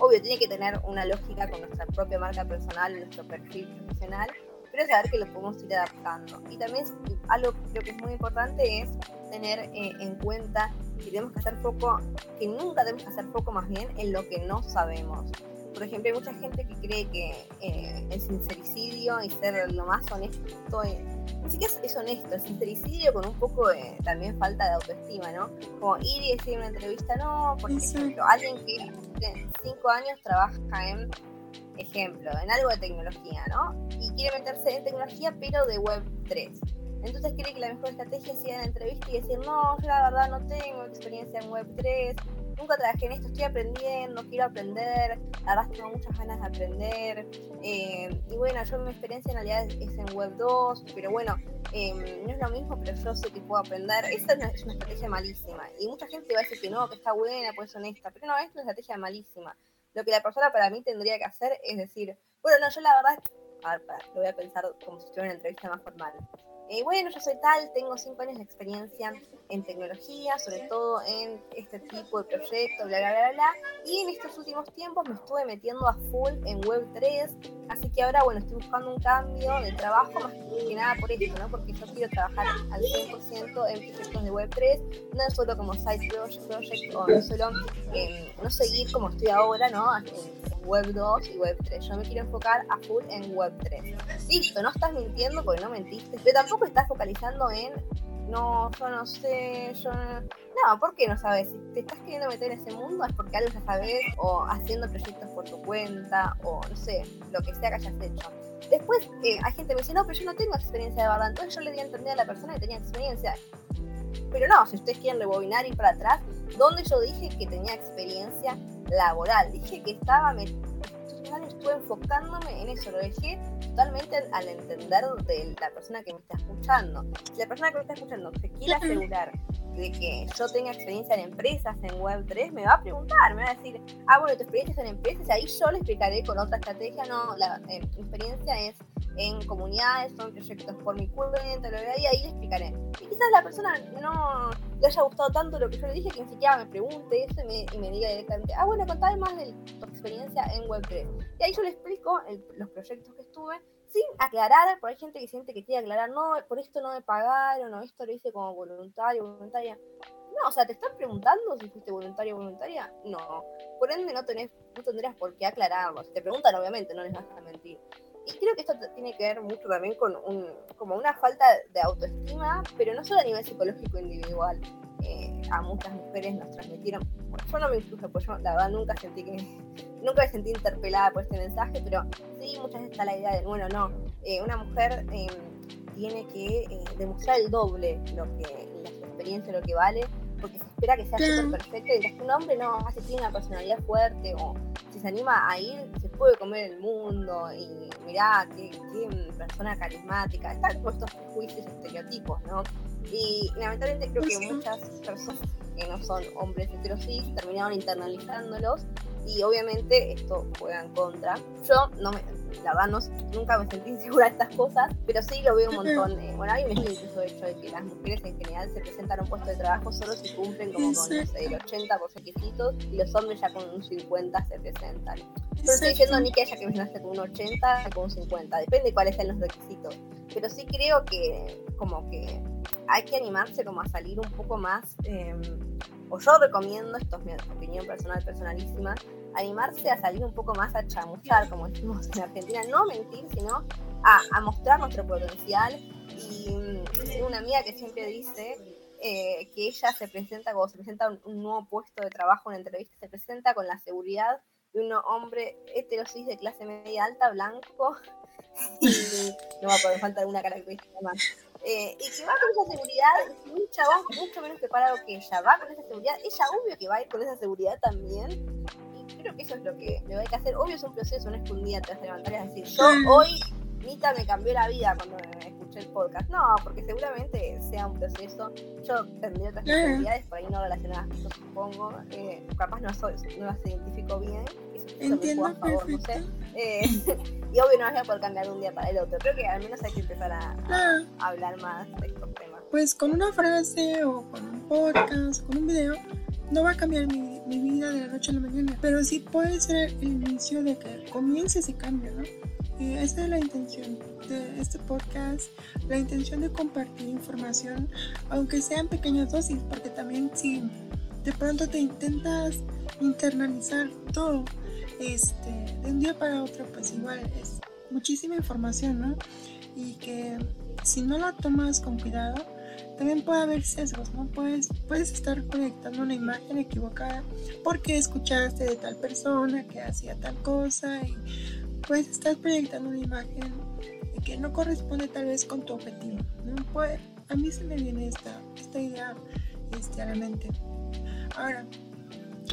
Obvio, tiene que tener una lógica con nuestra propia marca personal, nuestro perfil profesional, pero saber que lo podemos ir adaptando. Y también algo creo que es muy importante es tener eh, en cuenta que tenemos que hacer foco, que nunca tenemos que hacer foco más bien en lo que no sabemos. Por ejemplo, hay mucha gente que cree que eh, el sincericidio y ser lo más honesto, ni siquiera es, honesto, el sincericidio con un poco de también falta de autoestima, ¿no? Como ir y decir en una entrevista, no, por ejemplo, alguien que hace cinco años trabaja en ejemplo, en algo de tecnología, ¿no? Y quiere meterse en tecnología, pero de Web 3. Entonces cree que la mejor estrategia es ir a la entrevista y decir, no, la verdad no tengo experiencia en Web 3, nunca trabajé en esto, estoy aprendiendo, quiero aprender, verdad tengo muchas ganas de aprender. Eh, y bueno, yo mi experiencia en realidad es en Web 2, pero bueno, em, no es lo mismo, pero yo sé que puedo aprender. Esta es una, es una, estrategia malísima. Y mucha gente va a decir que no, que está buena, pues honesta, pero no, es una estrategia malísima. Lo que la persona para mí tendría que hacer es decir, bueno, no, yo la verdad, a ver, lo voy a pensar como si estuviera en una entrevista más formal. Eh, bueno, yo soy tal, tengo cinco años de experiencia en tecnología, sobre todo en este tipo de proyectos, bla, bla, bla, bla. Y en estos últimos tiempos me estuve metiendo a full en Web3, así que ahora, bueno, estoy buscando un cambio de trabajo más que nada por esto, ¿no? Porque yo quiero trabajar al 100% en proyectos de Web3, no solo como side project, o no solo eh, no seguir como estoy ahora, ¿no? Web 2 y Web 3. Yo me quiero enfocar a full en Web 3. Listo, no estás mintiendo porque no mentiste, pero tampoco estás focalizando en, no, yo no sé, yo no... No, ¿por qué no sabes? Si te estás queriendo meter en ese mundo es porque algo ya sabes, o haciendo proyectos por tu cuenta, o no sé, lo que sea que hayas hecho. Después eh, hay gente que me dice, no, pero yo no tengo experiencia de verdad. Entonces yo le di a entender a la persona que tenía experiencia. Pero no, si ustedes quieren rebobinar y ir para atrás, ¿dónde yo dije que tenía experiencia laboral. Dije que estaba, estuve enfocándome en eso, lo dejé totalmente al entender de la persona que me está escuchando. Si la persona que me está escuchando se quiere asegurar de que yo tenga experiencia en empresas en Web3, me va a preguntar, me va a decir, ah, bueno, tu experiencia es en empresas, y ahí yo le explicaré con otra estrategia, no, la eh, experiencia es en comunidades, son proyectos por mi cuenta, lo y ahí le explicaré. Y quizás la persona no le haya gustado tanto lo que yo le dije que ni siquiera me pregunte eso y me, y me diga directamente, ah, bueno, contame más de tu experiencia en Web3. Y ahí yo le explico los proyectos que estuve sin aclarar, porque hay gente que siente que quiere aclarar, no, por esto no me pagaron, o esto lo hice como voluntario, voluntaria. No, o sea, ¿te están preguntando si fuiste voluntario o voluntaria? No. Por ende, no, tenés, no tendrías por qué aclararlo. Si te preguntan, obviamente, no les vas a mentir. Y creo que esto tiene que ver mucho también con un, como una falta de autoestima, pero no solo a nivel psicológico individual. Eh, a muchas mujeres nos transmitieron, bueno, yo no me incluyo, pues yo la verdad nunca sentí que, nunca me sentí interpelada por este mensaje, pero sí muchas veces está la idea de, bueno, no, eh, una mujer eh, tiene que demostrar el doble lo que la experiencia, lo que vale, porque se espera que sea súper perfecto, y que un hombre no, hace tiene una personalidad fuerte o si se anima a ir, puede comer el mundo y mirá, qué, persona carismática, están todos estos juicios, estereotipos, ¿no? Y lamentablemente creo que muchas personas que no son hombres heterosis terminaron internalizándolos y obviamente esto juega en contra. Yo no me, la verdad nunca me sentí insegura de estas cosas, pero sí lo veo un montón. Eh, bueno, hay un estudio incluso hecho de que las mujeres en general se presentan a un puesto de trabajo solo si cumplen como con, no sé, el 80 por requisitos y los hombres ya con un 50 se presentan. No estoy diciendo ni que haya que mencionarse con un 80 o con un 50, depende de cuáles sean los requisitos. Pero sí creo que como que hay que animarse como a salir un poco más, eh, o yo recomiendo, esto es mi opinión personal, personalísima, animarse a salir un poco más a chamuchar, como decimos en Argentina, no mentir, sino a, mostrar nuestro potencial. Y tengo una amiga que siempre dice eh, que ella se presenta, cuando se presenta un, un, nuevo puesto de trabajo en entrevista, se presenta con la seguridad de un hombre heterosis de clase media alta, blanco, y no va a poder falta alguna característica más. Eh, y que va con esa seguridad, un chabón mucho menos preparado que ella va con esa seguridad, ella obvio que va a ir con esa seguridad también, y creo que eso es lo que le hay que hacer, obvio es un proceso, no es que un día te vas a levantar y decir, yo hoy, Nita me cambió la vida cuando me escuché el podcast, no, porque seguramente sea un proceso, yo tendría otras necesidades, por ahí no relacionadas, yo supongo, eh, capaz no, soy, no las identifico bien, Entiendo a favor, no sé. Eh, y obvio no vas a poder cambiar de un día para el otro. Creo que al menos hay que empezar a, hablar más de estos temas. Pues con una frase o con un podcast con un video no va a cambiar mi, vida de la noche a la mañana, pero sí puede ser el inicio de que comience ese cambio, ¿no? Y esa es la intención de este podcast, la intención de compartir información, aunque sean pequeñas dosis, porque también si de pronto te intentas internalizar todo, este, de un día para otro, pues igual es muchísima información, ¿no? Y que si no la tomas con cuidado, también puede haber sesgos, ¿no? Puedes, puedes estar proyectando una imagen equivocada porque escuchaste de tal persona que hacía tal cosa y puedes estar proyectando una imagen que no corresponde tal vez con tu objetivo, ¿no? A mí se me viene esta, esta idea este, a la mente. Ahora,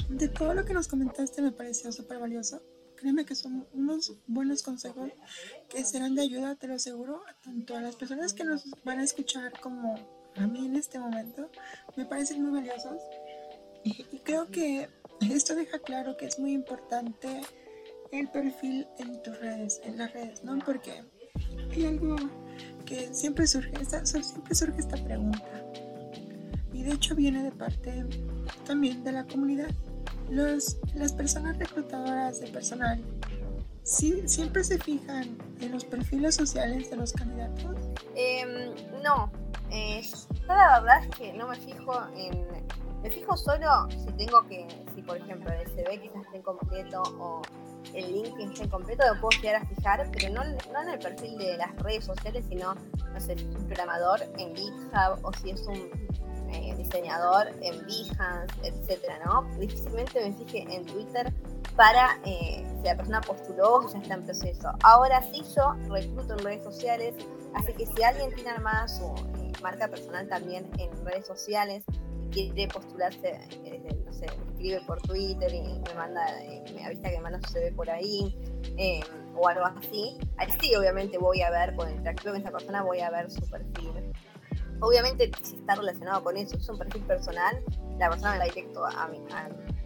de todo lo que nos comentaste me pareció súper valioso. Créeme que son unos buenos consejos que serán de ayuda, te lo aseguro, tanto a las personas que nos van a escuchar como a mí en este momento. Me parecen muy valiosos. Y, creo que esto deja claro que es muy importante el perfil en tus redes, en las redes, ¿no? Porque hay algo que siempre surge, siempre surge esta pregunta. Y de hecho viene de parte también de la comunidad los, las personas reclutadoras de personal sí, siempre se fijan en los perfiles sociales de los candidatos. Em, no, eh, yo la verdad es que no me fijo en... Me fijo solo si tengo que, si por ejemplo el CV quizás esté incompleto o el link esté incompleto, lo puedo llegar a fijar, pero no, no en el perfil de las redes sociales, sino, no sé, si es un programador en GitHub o si es un eh, diseñador en Behance, etcétera, ¿no? Difícilmente me fije en Twitter para eh, si la persona postuló o ya está en proceso. Ahora sí yo recluto en redes sociales, así que si alguien tiene armada su eh, marca personal también en redes sociales y quiere postularse, no sé, me escribe por Twitter y me manda, me avisa que me manda su CV por ahí o algo así, ahí sí obviamente voy a ver, cuando interactúo con esa persona voy a ver su perfil obviamente si está relacionado con eso, es un perfil personal, la persona me va directo a mi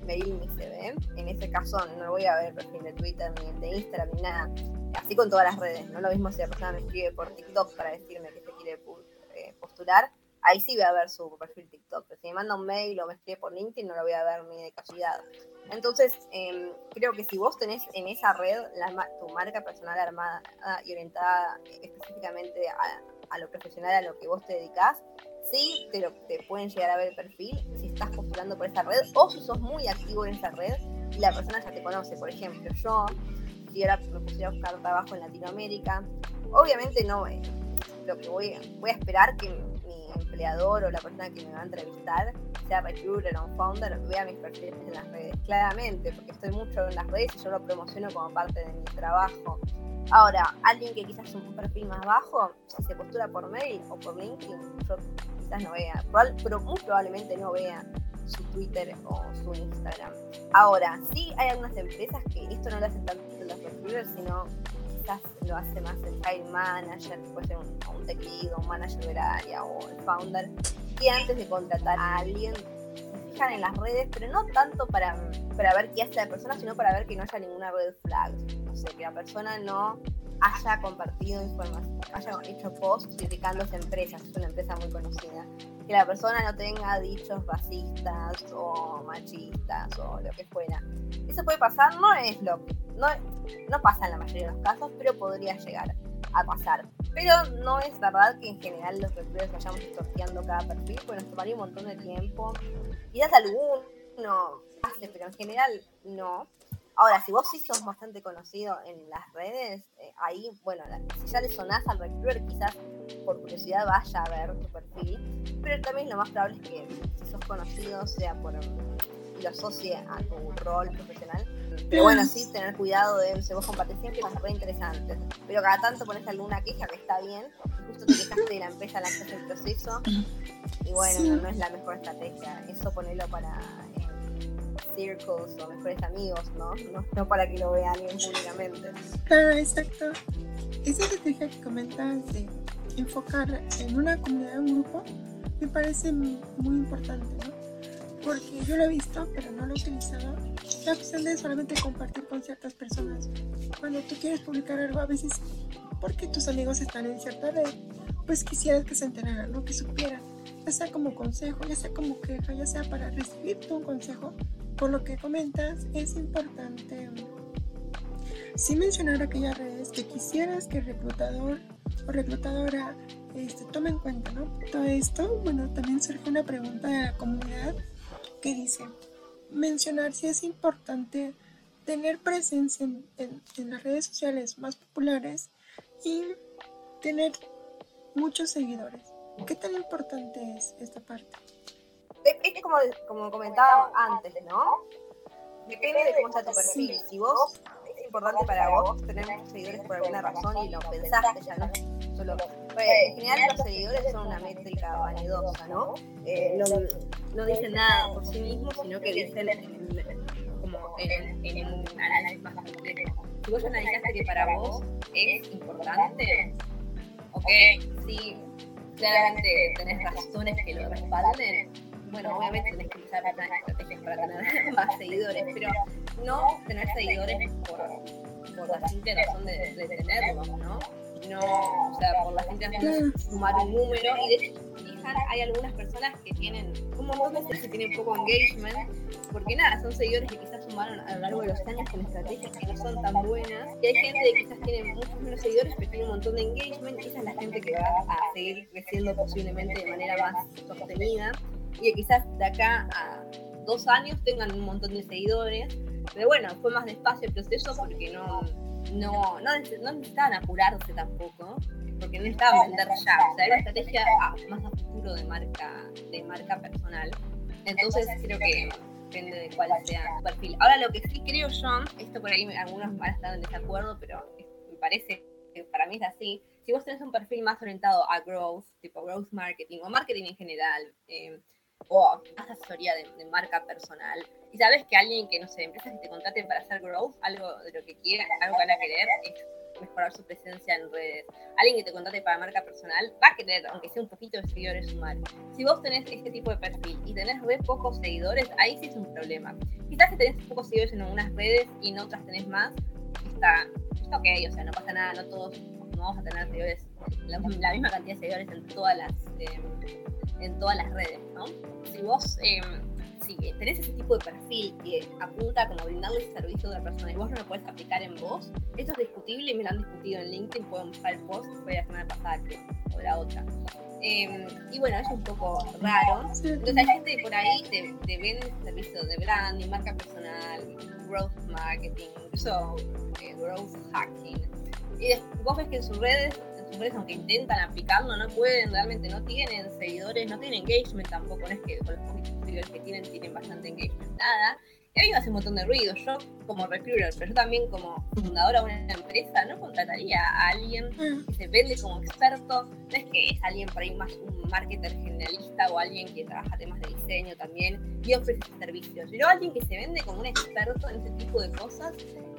mail mi CV. En ese caso no voy a ver perfil de Twitter ni el de Instagram ni nada. Así con todas las redes. No lo mismo si la persona me escribe por TikTok para decirme que se quiere eh, postular. Ahí sí voy a ver su perfil TikTok. Pero si me manda un mail o me escribe por LinkedIn, no lo voy a ver ni de casualidad. Entonces, em, creo que si vos tenés en esa red tu marca personal armada y orientada específicamente a, a lo profesional a lo que vos te dedicás, sí te, lo, te pueden llegar a ver el perfil si estás postulando por esa red o si sos muy activo en esa red y la persona ya te conoce. Por ejemplo, yo, si ahora me pusiera a buscar trabajo en Latinoamérica, obviamente no, eh, lo que voy, a esperar que mi empleador o la persona que me va a entrevistar sea recruiter o founder, vea mis perfiles en las redes, claramente, porque estoy mucho en las redes y yo lo promociono como parte de mi trabajo. Ahora, alguien que quizás es un perfil más bajo, si se postura por mail o por LinkedIn, yo quizás no vea, pero muy probablemente no vea su Twitter o su Instagram. Ahora, sí hay algunas empresas que esto no lo hacen tanto los recruiters, sino quizás lo hace más el file manager, puede ser un, un tech lead, un manager del área o el founder, que antes de contratar a alguien se fijan en las redes, pero no tanto para, para ver qué hace la persona, sino para ver que no haya ninguna red flag que la persona no haya compartido información, haya hecho posts criticando a esa empresa, es una empresa muy conocida, que la persona no tenga dichos racistas o machistas o lo que fuera. Eso puede pasar, no es lo no, no pasa en la mayoría de los casos, pero podría llegar a pasar. Pero no es verdad que en general los recruiters vayamos sorteando cada perfil, porque nos tomaría un montón de tiempo. Quizás alguno hace, pero en general no. Ahora, si vos sí sos bastante conocido en las redes, eh, ahí, bueno, si ya le sonás al recruiter, quizás por curiosidad vaya a ver tu perfil, pero también lo más probable es que si sos conocido sea por, y lo asocie a tu rol profesional. Pero bueno, sí, tener cuidado de si vos compartís siempre cosas re interesantes. Pero cada tanto pones alguna queja que está bien, justo te quejaste de la empresa, la empresa el proceso. Y bueno, no, es la mejor estrategia. Eso ponerlo para circles o mejores amigos, ¿no? ¿no? para que lo vea alguien públicamente. Claro, exacto. Esa estrategia que comentas de enfocar en una comunidad, un grupo, me parece muy importante, ¿no? Porque yo lo he visto, pero no lo he utilizado. La opción de solamente compartir con ciertas personas. Cuando tú quieres publicar algo, a veces, porque tus amigos están en cierta red, pues quisieras que se enteraran, ¿no? Que supieran. Ya sea como consejo, ya sea como queja, ya sea para recibir un consejo. Por lo que comentas, es importante sí mencionar aquellas redes que quisieras que el reclutador o reclutadora este, tome en cuenta, ¿no? Todo esto, bueno, también surge una pregunta de la comunidad que dice, mencionar si es importante tener presencia en, las redes sociales más populares y tener muchos seguidores. ¿Qué tan importante es esta parte? Es como, como comentaba antes, ¿no? Depende de cómo está tu perfil. Si vos es importante para vos tener muchos seguidores por alguna razón y lo pensaste ya, no solo. Pues, en general los seguidores son una métrica vanidosa, ¿no? Eh, no, no, dicen nada por sí mismos, sino que dicen como en, en un análisis más complejo. Si vos analizaste que para vos es importante, ok, si claramente tenés razones que lo respalden, bueno, obviamente tenés que usar estrategias para tener más seguidores, pero no tener seguidores por, por la simple razón de, de tenerlos, ¿no? no, o sea, por la gente razón sumar un número. Y de hecho, hay algunas personas que tienen un montón de que tienen poco engagement, porque nada, son seguidores que quizás sumaron a lo largo de los años con estrategias que no son tan buenas. Y hay gente que quizás tiene muchos menos seguidores, pero tiene un montón de engagement. Y esa es la gente que va a seguir creciendo posiblemente de manera más sostenida. Y quizás de acá a dos años tengan un montón de seguidores. Pero bueno, fue más despacio el proceso porque no no, no, no necesitaban apurarse tampoco, porque no necesitaban vender ya. O sea, era una estrategia más a futuro de marca, de marca personal. Entonces creo que depende de cuál sea tu perfil. Ahora lo que sí creo yo, esto por ahí algunos van a estar en desacuerdo, pero me parece que para mí es así. Si vos tenés un perfil más orientado a growth, tipo growth marketing o marketing en general, eh, o más asesoría de, marca personal, y sabes que alguien que, no sé, empresas que te contraten para hacer growth, algo de lo que quieran, algo que van a querer, es mejorar su presencia en redes. Alguien que te contrate para marca personal va a querer, aunque sea un poquito de seguidores, sumar. Si vos tenés este tipo de perfil y tenés re pocos seguidores, ahí sí es un problema. Quizás si tenés pocos seguidores en algunas redes y en otras tenés más, está, está ok, o sea, no pasa nada, no todos vamos a tener seguidores, la, misma cantidad de seguidores en todas las... Eh, en todas las redes, ¿no? Si vos eh, si tenés ese tipo de perfil que apunta como brindarle ese servicio a otra persona y vos no lo puedes aplicar en vos, esto es discutible y me lo han discutido en LinkedIn, pueden buscar el post, fue la semana pasada o la otra. Em, y bueno, es un poco raro. Entonces hay gente que por ahí te, te vende servicios de branding, marca personal, growth marketing, incluso eh, growth hacking. Y vos ves que en sus redes aunque intentan aplicarlo, no pueden, realmente no tienen seguidores, no tienen engagement tampoco, no es que con los seguidores que tienen tienen bastante engagement, nada. Y a mí me hace un montón de ruido. Yo, como recruiter, pero yo también como fundadora de una empresa, no contrataría a alguien mm. que se vende como experto. No es que es alguien por ahí más un marketer generalista o alguien que trabaja temas de diseño también y ofrece servicios. Yo alguien que se vende como un experto en ese tipo de cosas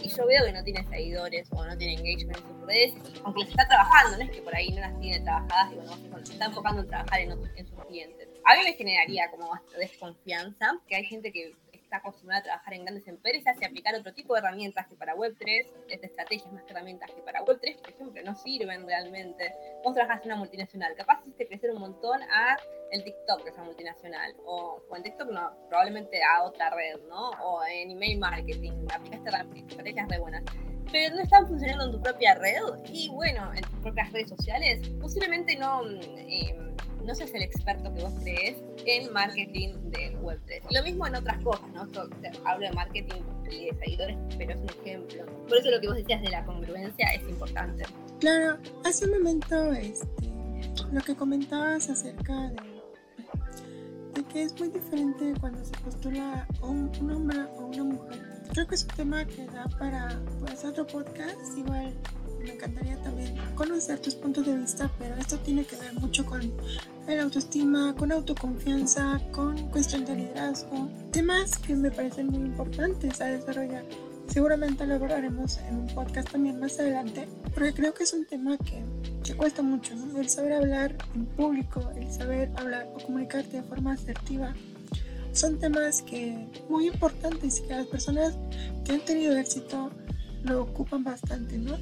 y yo veo que no tiene seguidores o no tiene engagement en sus redes, aunque las está trabajando, no es que por ahí no las tiene trabajadas y bueno, se está enfocando en trabajar en, en sus clientes. A mí me generaría como desconfianza que hay gente que está acostumbrada a trabajar en grandes empresas y aplicar otro tipo de herramientas que para Web3, es estrategias más que herramientas que para Web3, por ejemplo, no sirven realmente. Vos trabajas en una multinacional, capaz hiciste crecer un montón a el TikTok, que es una multinacional, o, en TikTok no, probablemente a otra red, ¿no? O en email marketing, aplicaste estrategias de buenas pero no están funcionando en tu propia red y bueno, en tus propias redes sociales, posiblemente no, eh, no seas el experto que vos crees en marketing de Web3. Lo mismo en otras cosas, ¿no? hablo de marketing y de seguidores, pero es un ejemplo. Por eso lo que vos decías de la congruencia es importante. Claro, hace un momento este, lo que comentabas acerca de, porque es muy diferente cuando se postula un, un hombre o una mujer. Creo que es un tema que da para pues, otro podcast, igual me encantaría también conocer tus puntos de vista, pero esto tiene que ver mucho con el autoestima, con autoconfianza, con cuestión de liderazgo, temas que me parecen muy importantes a desarrollar. Seguramente lo abordaremos en un podcast también más adelante, porque creo que es un tema que, que cuesta mucho, ¿no? El saber hablar en público, el saber hablar o comunicarte de forma asertiva, son temas que muy importantes y que las personas que han tenido éxito lo ocupan bastante, ¿no?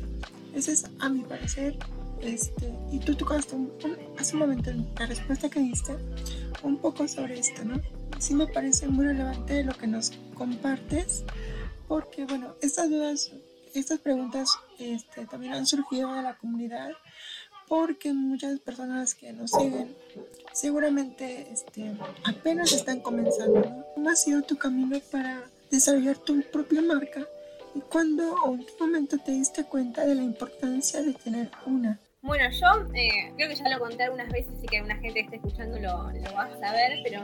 Ese es a mi parecer. Este, y tú tocaste hace un momento la respuesta que diste un poco sobre esto, ¿no? Sí me parece muy relevante lo que nos compartes, porque bueno, estas dudas, estas preguntas este, también han surgido de la comunidad, porque muchas personas que nos siguen seguramente este, apenas están comenzando. ¿Cómo ha sido tu camino para desarrollar tu propia marca? ¿Y cuándo o en qué momento te diste cuenta de la importancia de tener una? Bueno, yo eh, creo que ya lo conté algunas veces y que alguna gente que esté escuchando lo, lo va a saber, pero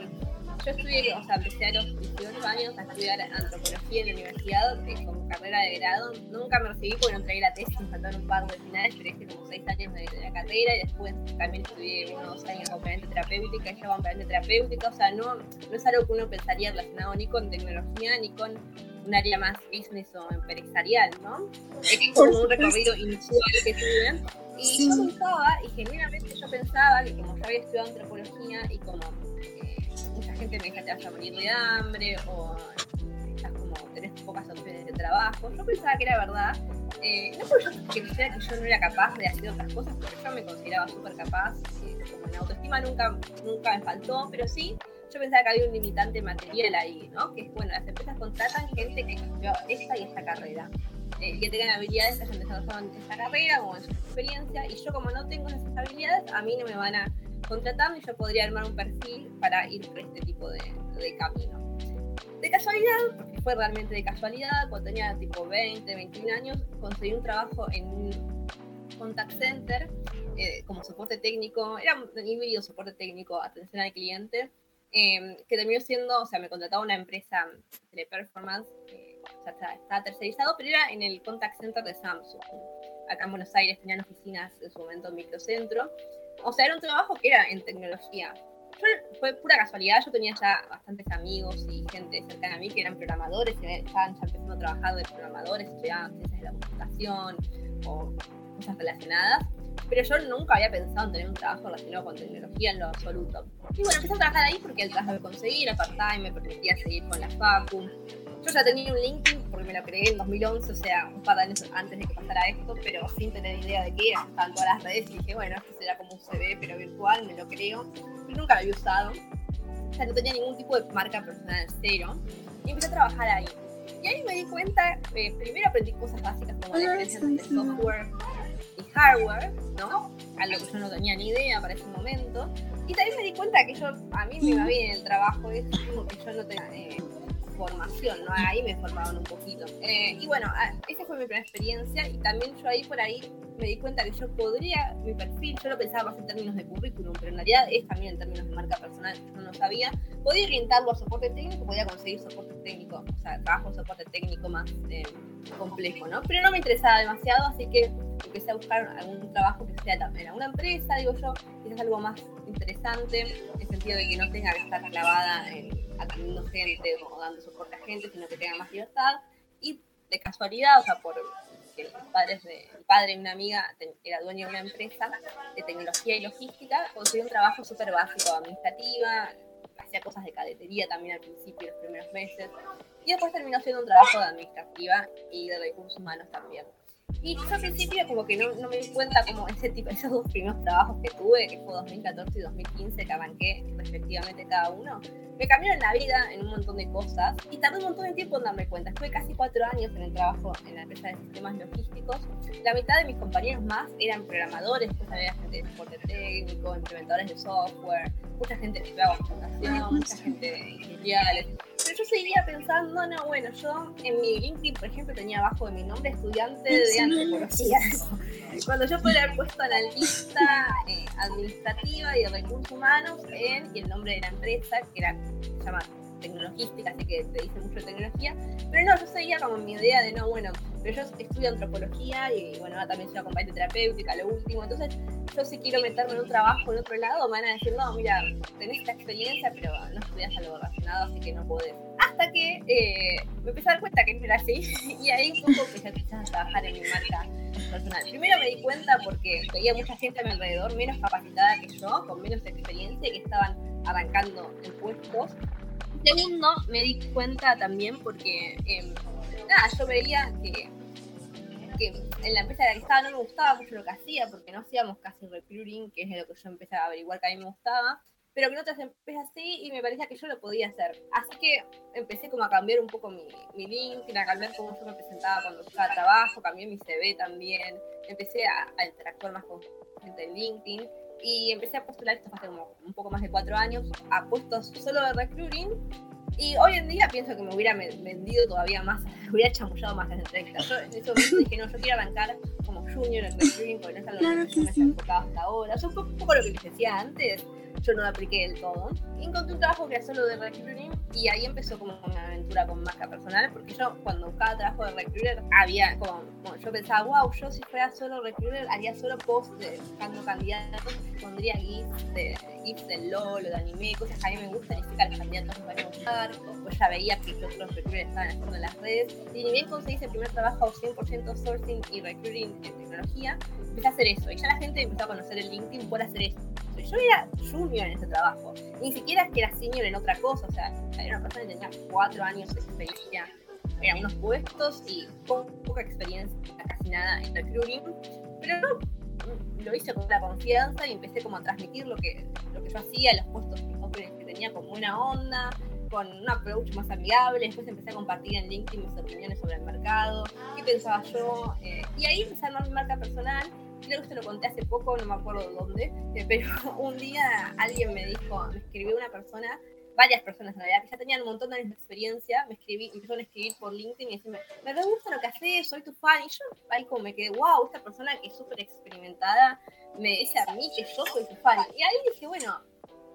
yo estudié, o sea, empecé a los 18 años a estudiar antropología en la universidad eh, como carrera de grado. Nunca me recibí porque no traí la tesis, me faltaron un par de finales, pero hice como 6 años de, la carrera y después también estudié unos años de componente terapéutica yo componente terapéutica. O sea, no, no es algo que uno pensaría relacionado ni con tecnología ni con un área más business o empresarial, ¿no? Es como un recorrido inusual que tuve. Y yo pensaba, y genuinamente yo pensaba que como yo había estudiado antropología y como mucha gente me dice te vas a morir de hambre o estás como, tenés pocas opciones de trabajo, yo pensaba que era verdad. Eh, no porque yo que que yo no era capaz de hacer otras cosas, porque yo me consideraba súper capaz, como en autoestima nunca, nunca me faltó, pero sí yo pensaba que había un limitante material ahí, ¿no? Que es, bueno, las empresas contratan gente que estudió esta y esta carrera, eh, que tengan habilidades que hayan desarrollado en esta carrera o en su experiencia, y yo como no tengo esas habilidades, a mí no me van a contratar y yo podría armar un perfil para ir por este tipo de, de camino. De casualidad, porque fue realmente de casualidad, cuando tenía tipo 20, 21 años, conseguí un trabajo en un contact center eh, como soporte técnico, era un híbrido soporte técnico, atención al cliente, Em, que terminó siendo, o sea, me contrataba una empresa de performance, eh, sea, estaba, tercerizado, pero era en el contact center de Samsung. Acá en Buenos Aires tenían oficinas en su momento en microcentro. O sea, era un trabajo que era en tecnología. fue pura casualidad, yo tenía ya bastantes amigos y gente cercana a mí que eran programadores, y estaban ya empezando a trabajar de programadores, estudiaban ciencias de la computación o cosas relacionadas pero yo nunca había pensado en tener un trabajo relacionado con tecnología en lo absoluto. Y bueno, empecé a trabajar ahí porque el trabajo que conseguí era part-time, me permitía seguir con la facu. Yo ya tenía un LinkedIn porque me lo creé en 2011, o sea, un par de años antes de que pasara esto, pero sin tener idea de qué era. Estaban todas las redes y dije, bueno, esto será como un CV, pero virtual, me lo creo. Y nunca lo había usado. O sea, no tenía ningún tipo de marca personal cero. Y empecé a trabajar ahí. Y ahí me di cuenta, eh, primero aprendí cosas básicas como la diferencia entre software y hardware, ¿no? Algo que yo no tenía ni idea para ese momento. Y también me di cuenta que yo, a mí me iba bien el trabajo, es como que yo no tenía eh, formación, ¿no? Ahí me formaban un poquito. Eh, y bueno, esa fue mi primera experiencia y también yo ahí por ahí me di cuenta que yo podría, mi perfil, yo lo pensaba más en términos de currículum, pero en realidad es también en términos de marca personal, yo no sabía, podía orientarlo a soporte técnico, podía conseguir soporte técnico, o sea, trabajo soporte técnico más eh, complejo, ¿no? Pero no me interesaba demasiado, así que empecé a buscar algún trabajo que sea también a una empresa, digo yo, quizás algo más interesante, en el sentido de que no tenga que estar clavada en atendiendo gente o dando soporte a gente, sino que tenga más libertad. Y de casualidad, o sea, por que los padres de, el padre de una amiga era dueño de una empresa de tecnología y logística, conseguí un trabajo súper básico, administrativa, hacía cosas de cadetería también al principio, los primeros meses, y después terminó siendo un trabajo de administrativa y de recursos humanos también. Y yo al principio como que no, no, me di cuenta como ese tipo, esos dos primeros trabajos que tuve, que fue 2014 y 2015, que arranqué respectivamente cada uno, me cambiaron la vida en un montón de cosas y tardé un montón de tiempo en darme cuenta. Estuve casi cuatro años en el trabajo en la empresa de sistemas logísticos. La mitad de mis compañeros más eran programadores, pues había gente de soporte técnico, implementadores de software, mucha gente que estudiaba computación, mucha gente de ingeniería. Yo seguía pensando, no, bueno, yo en mi LinkedIn, por ejemplo, tenía abajo de mi nombre estudiante de antropología. Cuando yo podía haber puesto analista eh, administrativa y de recursos humanos en, y el nombre de la empresa, que era, se llama tecnologística, así que te dice mucho tecnología. Pero no, yo seguía como mi idea de no, bueno, pero yo estudio antropología y bueno, también soy acompañante terapéutica, lo último. Entonces, yo si quiero meterme en un trabajo en otro lado, me van a decir, no, mira, tenés esta experiencia, pero no estudias algo relacionado, así que no podés. Hasta que eh, me empecé a dar cuenta que no era así y ahí un poco empecé a trabajar en mi marca personal. Primero me di cuenta porque veía mucha gente a mi alrededor menos capacitada que yo, con menos experiencia, que estaban arrancando en puestos Segundo, me di cuenta también porque, em, nada, yo veía que, que en la empresa de la que estaba no me gustaba mucho lo que hacía, porque no hacíamos casi recruiting, que es lo que yo empecé a averiguar que a mí me gustaba, pero que en otras empresas sí, y me parecía que yo lo podía hacer. Así que empecé como a cambiar un poco mi, mi LinkedIn, a cambiar cómo yo me presentaba cuando buscaba trabajo, cambié mi CV también, empecé a, a interactuar más con gente en LinkedIn, y empecé a postular esto hace como un poco más de cuatro años a puestos solo de recruiting y hoy en día pienso que me hubiera vendido todavía más, me hubiera chamullado más las entrevistas. Yo en ese momento dije, no, yo quiero arrancar como junior en recruiting porque no es algo claro que, yo me he enfocado hasta ahora. Eso fue un poco lo que les decía antes, yo no apliqué del todo. Encontré un trabajo que era solo de recruiting y ahí empezó como una aventura con marca personal, porque yo cuando buscaba trabajo de recruiter había como, yo pensaba, wow, yo si fuera solo recruiter haría solo posts de buscando candidatos, pondría gifs de gifs del LOL o de anime, cosas que a mí me gustan y sé que a los candidatos me van a gustar, pues ya veía que los otros recruiters estaban haciendo en las redes, y ni bien conseguí ese primer trabajo 100% sourcing y recruiting en tecnología, empecé a hacer eso, y ya la gente empezó a conocer el LinkedIn por hacer eso. Yo era junior en ese trabajo, ni siquiera es que era senior en otra cosa, o sea, era una persona que tenía cuatro años de experiencia en unos puestos y poca experiencia, casi nada en recruiting, pero no, lo hice con la confianza y empecé como a transmitir lo que, lo que yo hacía, los puestos que tenía con buena onda, con un approach más amigable, después empecé a compartir en LinkedIn mis opiniones sobre el mercado, qué pensaba yo, eh, y ahí empecé a armar mi marca personal, creo que esto lo conté hace poco, no me acuerdo dónde, eh, pero un día alguien me dijo, me escribió una persona varias personas en realidad que ya tenían un montón de años de experiencia, me escribí, empezaron a escribir por LinkedIn y decirme, me gusta lo que haces, soy tu fan, y yo ahí como me quedé, wow, esta persona que es súper experimentada me dice a mí que yo soy tu fan. Y ahí dije, bueno,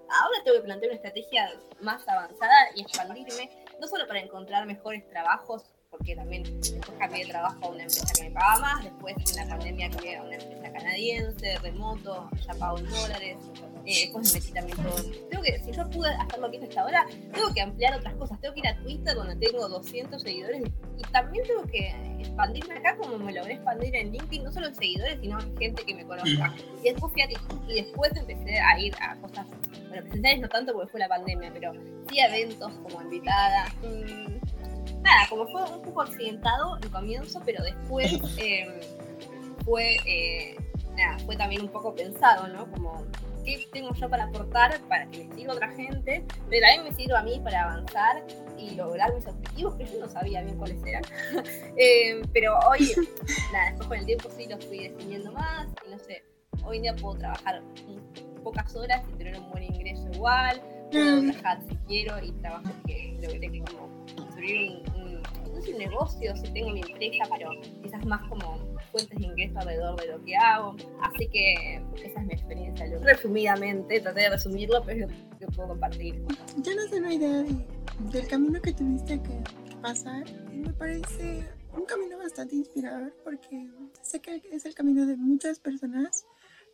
ahora tengo que plantear una estrategia más avanzada y expandirme, no solo para encontrar mejores trabajos, porque también después cambié de trabajo a una empresa que me pagaba más, después en la pandemia cambié a una empresa canadiense, remoto, ya pago en dólares, eh, después me metí también todo. Tengo que, si yo pude hacer lo que hice hasta ahora, tengo que ampliar otras cosas, tengo que ir a Twitter donde tengo 200 seguidores y también tengo que expandirme acá como me logré expandir en LinkedIn, no solo en seguidores, sino en gente que me conozca. Y después fui a y después empecé a ir a cosas bueno, presenciales no tanto porque fue la pandemia, pero sí eventos como invitada. Mm, nada, como fue un poco accidentado el comienzo, pero después em, fue, eh, nada, fue también un poco pensado, ¿no? Como, ¿qué tengo yo para aportar para que me sirva otra gente? Pero también me sirva a mí para avanzar y lograr mis objetivos, que yo no sabía bien cuáles eran. Em, pero hoy, nada, después con el tiempo sí los fui definiendo más y no sé, hoy en día puedo trabajar pocas horas y tener un buen ingreso igual, puedo mm. trabajar si quiero y trabajo que logré que como construir un, sé, un negocio, si tengo mi empresa, pero quizás más como fuentes de ingreso alrededor de lo que hago. Así que esa es mi experiencia. Resumidamente, traté de resumirlo, pero que puedo compartir. Yo no sé una idea del camino que tuviste que pasar. Me parece un camino bastante inspirador porque sé que es el camino de muchas personas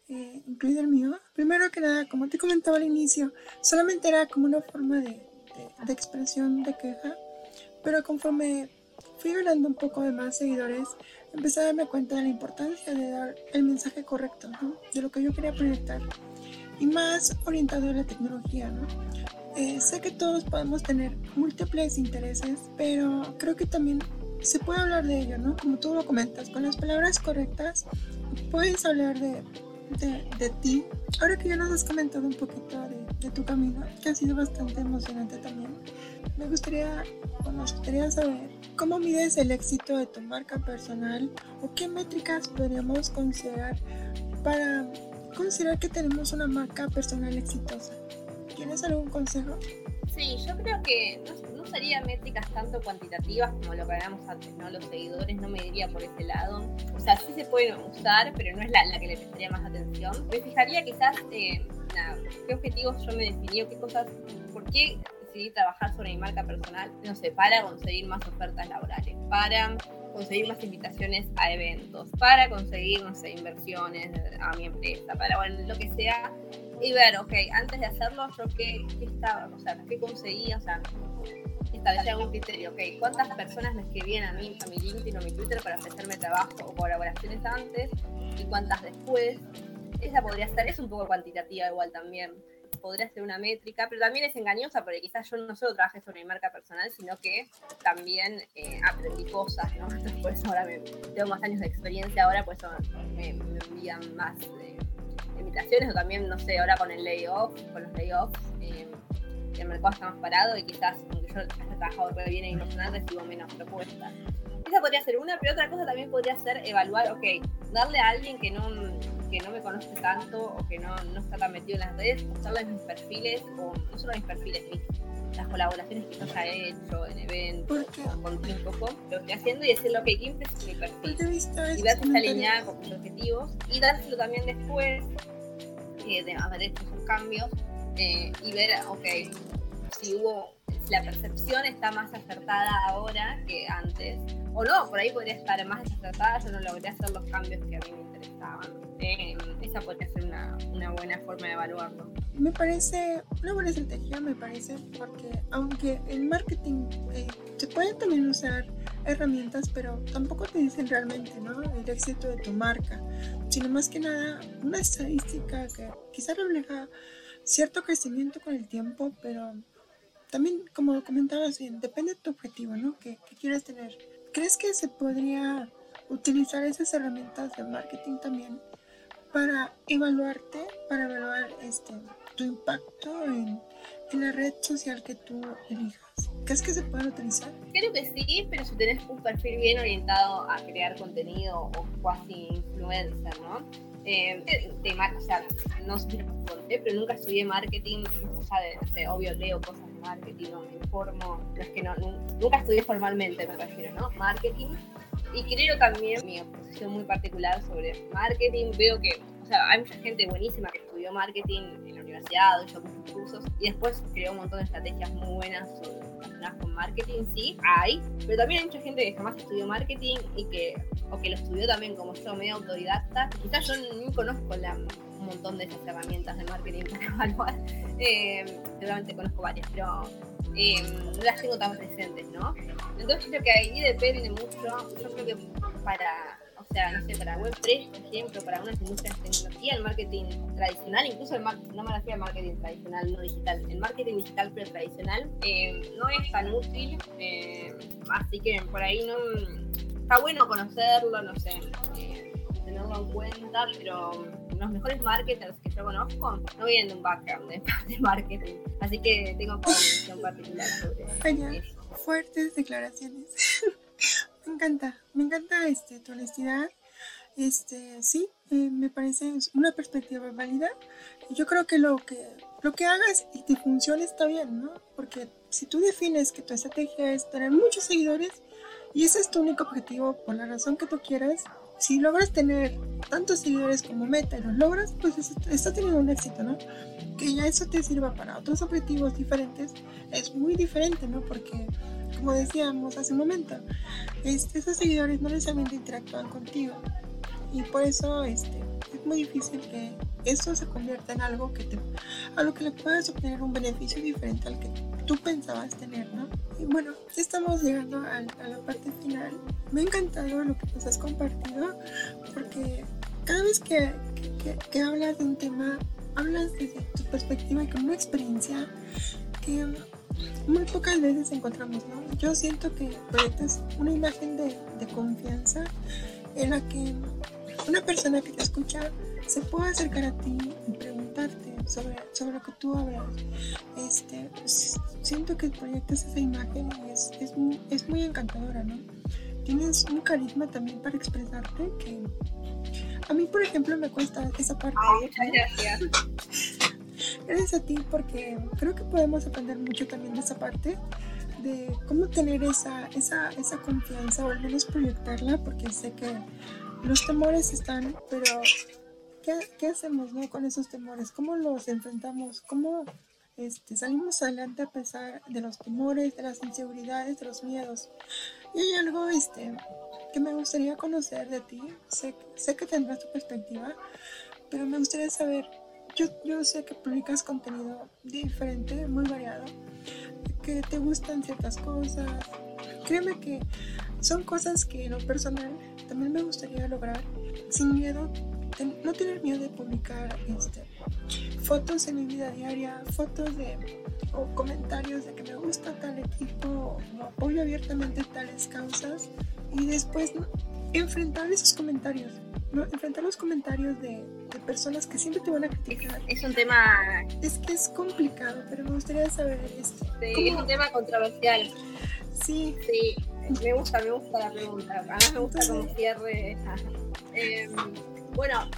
eh, incluido el mío. Primero que nada, como te comentaba al inicio, solamente era como una forma de, de, expresión de queja, pero conforme fui ganando un poco de más seguidores, empecé a darme cuenta de la importancia de dar el mensaje correcto, de lo que yo quería proyectar, y más orientado a la tecnología. ¿no? Eh, sé que todos podemos tener múltiples intereses, pero creo que también se puede hablar de ello, ¿no? Como tú lo comentas, con las palabras correctas puedes hablar de de, ti. Ahora que ya nos has comentado un poquito de, tu camino, que ha sido bastante emocionante también, me gustaría, nos gustaría saber cómo mides el éxito de tu marca personal o qué métricas podríamos considerar para considerar que tenemos una marca personal exitosa. ¿Tienes algún consejo? Sí, yo creo que no, usaría métricas tanto cuantitativas como lo que hablábamos antes, ¿no? Los seguidores no me diría por ese lado. O sea, sí se pueden usar, pero no es la, la que le prestaría más atención. Me fijaría quizás, eh, nada, qué objetivos yo me definí, qué cosas, por qué decidí trabajar sobre mi marca personal, no sé, para conseguir más ofertas laborales, para conseguir más invitaciones a eventos, para conseguir, no sé, inversiones a mi empresa, para, bueno, lo que sea, y ver, ok, antes de hacerlo, yo qué, qué estaba, o sea, qué conseguí, o sea, establecer algún criterio, ok, cuántas personas me escribían a mí, a mi LinkedIn o mi Twitter para ofrecerme trabajo o colaboraciones antes y cuántas después. Esa podría ser, es un poco cuantitativa igual también podría ser una métrica, pero también es engañosa porque quizás yo no solo trabajé sobre mi marca personal, sino que también eh, aprendí cosas, ¿no? Por eso ahora me, tengo más años de experiencia, ahora pues me, me envían más eh, invitaciones o también, no sé, ahora con el layoff, con los layoffs, eh, el mercado está más parado y quizás, aunque yo haya trabajado bien en personal, recibo menos propuestas. Esa podría ser una, pero otra cosa también podría ser evaluar, ok, darle a alguien que no que no me conoce tanto o que no, no está tan metido en las redes, mostrarles mis perfiles, o no solo mis perfiles, mis, las colaboraciones que yo ya he hecho en eventos, contar un poco lo que estoy haciendo y decirle, ok, ¿quién es mi perfil? Y ver si está alineada con mis objetivos y dárselo también después eh, de haber hecho esos cambios eh, y ver, ok, si hubo, la percepción está más acertada ahora que antes, o no, por ahí podría estar más desacertada, yo no logré hacer los cambios que a mí me interesaban. Eh, esa podría ser una, una, buena forma de evaluarlo. Me parece una buena estrategia, me parece, porque aunque el marketing eh, se pueden también usar herramientas, pero tampoco te dicen realmente ¿no? el éxito de tu marca, sino más que nada una estadística que quizá refleja cierto crecimiento con el tiempo, pero también, como comentabas bien, depende de tu objetivo, ¿no? Que, que quieras tener. ¿Crees que se podría utilizar esas herramientas de marketing también para evaluarte, para evaluar este, tu impacto en, en la red social que tú elijas? ¿Crees que se puede utilizar? Creo que sí, pero si tenés un perfil bien orientado a crear contenido o cuasi influencer, ¿no? Eh, de, o sea, no sé pero nunca estudié marketing, o sea, obvio leo cosas de marketing, o me informo, no es que no, nunca estudié formalmente, me refiero, ¿no? Marketing, y creo también mi posición muy particular sobre marketing, veo que, o sea, hay mucha gente buenísima que estudió marketing en la universidad, hecho muchos cursos, y después creó un montón de estrategias muy buenas con marketing, sí, hay, pero también hay mucha gente que jamás estudió marketing y que, o que lo estudió también como yo, medio autodidacta, quizás yo no conozco un montón de esas herramientas de marketing para evaluar, eh, seguramente conozco varias, pero eh, no las tengo tan presentes, ¿no? Entonces creo que ahí depende mucho, yo creo que para, o sea, no sé, para Web3, por ejemplo, para unas industrias de tecnología, el marketing tradicional, incluso el no me refiero al marketing tradicional, no digital, el marketing digital pero tradicional eh, no es tan útil, eh, así que por ahí no, está bueno conocerlo, no sé, tenerlo en cuenta, pero los mejores marketers que yo conozco no vienen de un background de, marketing. Así que tengo una visión particular sobre eso. Fuertes declaraciones. Me encanta, me encanta este, tu honestidad. Este, sí, eh, me parece una perspectiva válida. Yo creo que lo que lo que hagas y te funcione está bien, ¿no? Porque si tú defines que tu estrategia es tener muchos seguidores y ese es tu único objetivo por la razón que tú quieras, si logras tener tantos seguidores como meta y los logras, pues está teniendo un éxito, ¿no? Que ya eso te sirva para otros objetivos diferentes es muy diferente, ¿no? Porque, como decíamos hace un momento, este, esos seguidores no necesariamente interactúan contigo y por eso este, es muy difícil que eso se convierta en algo que a lo que le puedas obtener un beneficio diferente al que tú pensabas tener, ¿no? Y bueno, ya estamos llegando a, a la parte final. Me ha encantado lo que nos has compartido porque cada vez que, que, que hablas de un tema, hablas desde tu perspectiva y con una experiencia que muy pocas veces encontramos, ¿no? Yo siento que proyectas una imagen de, de confianza en la que una persona que te escucha se puede acercar a ti y preguntarte sobre, sobre lo que tú hablas. Este, siento que proyectas esa imagen y es, es, muy, es muy encantadora, ¿no? Tienes un carisma también para expresarte que a mí, por ejemplo, me cuesta esa parte. muchas gracias. Gracias a ti porque creo que podemos aprender mucho también de esa parte de cómo tener esa, esa, esa confianza o al menos proyectarla, porque sé que los temores están, pero ¿qué, qué hacemos ¿no? con esos temores? ¿Cómo los enfrentamos? ¿Cómo este, salimos adelante a pesar de los temores, de las inseguridades, de los miedos? Y hay algo este, que me gustaría conocer de ti. Sé, sé que tendrás tu perspectiva, pero me gustaría saber, yo, yo sé que publicas contenido diferente, muy variado, que te gustan ciertas cosas. Créeme que son cosas que en lo personal también me gustaría lograr sin miedo, no tener miedo de publicar este, fotos en mi vida diaria, fotos de o comentarios de que me gusta tal equipo o apoyo abiertamente tales causas y después enfrentar esos comentarios, ¿no? enfrentar los comentarios de, de, personas que siempre te van a criticar. Es un tema... Es que es complicado, pero me gustaría saber esto. Sí, es un tema controversial. Sí. Sí, me gusta, me gusta la pregunta. Además me gusta como cierre. eh, bueno,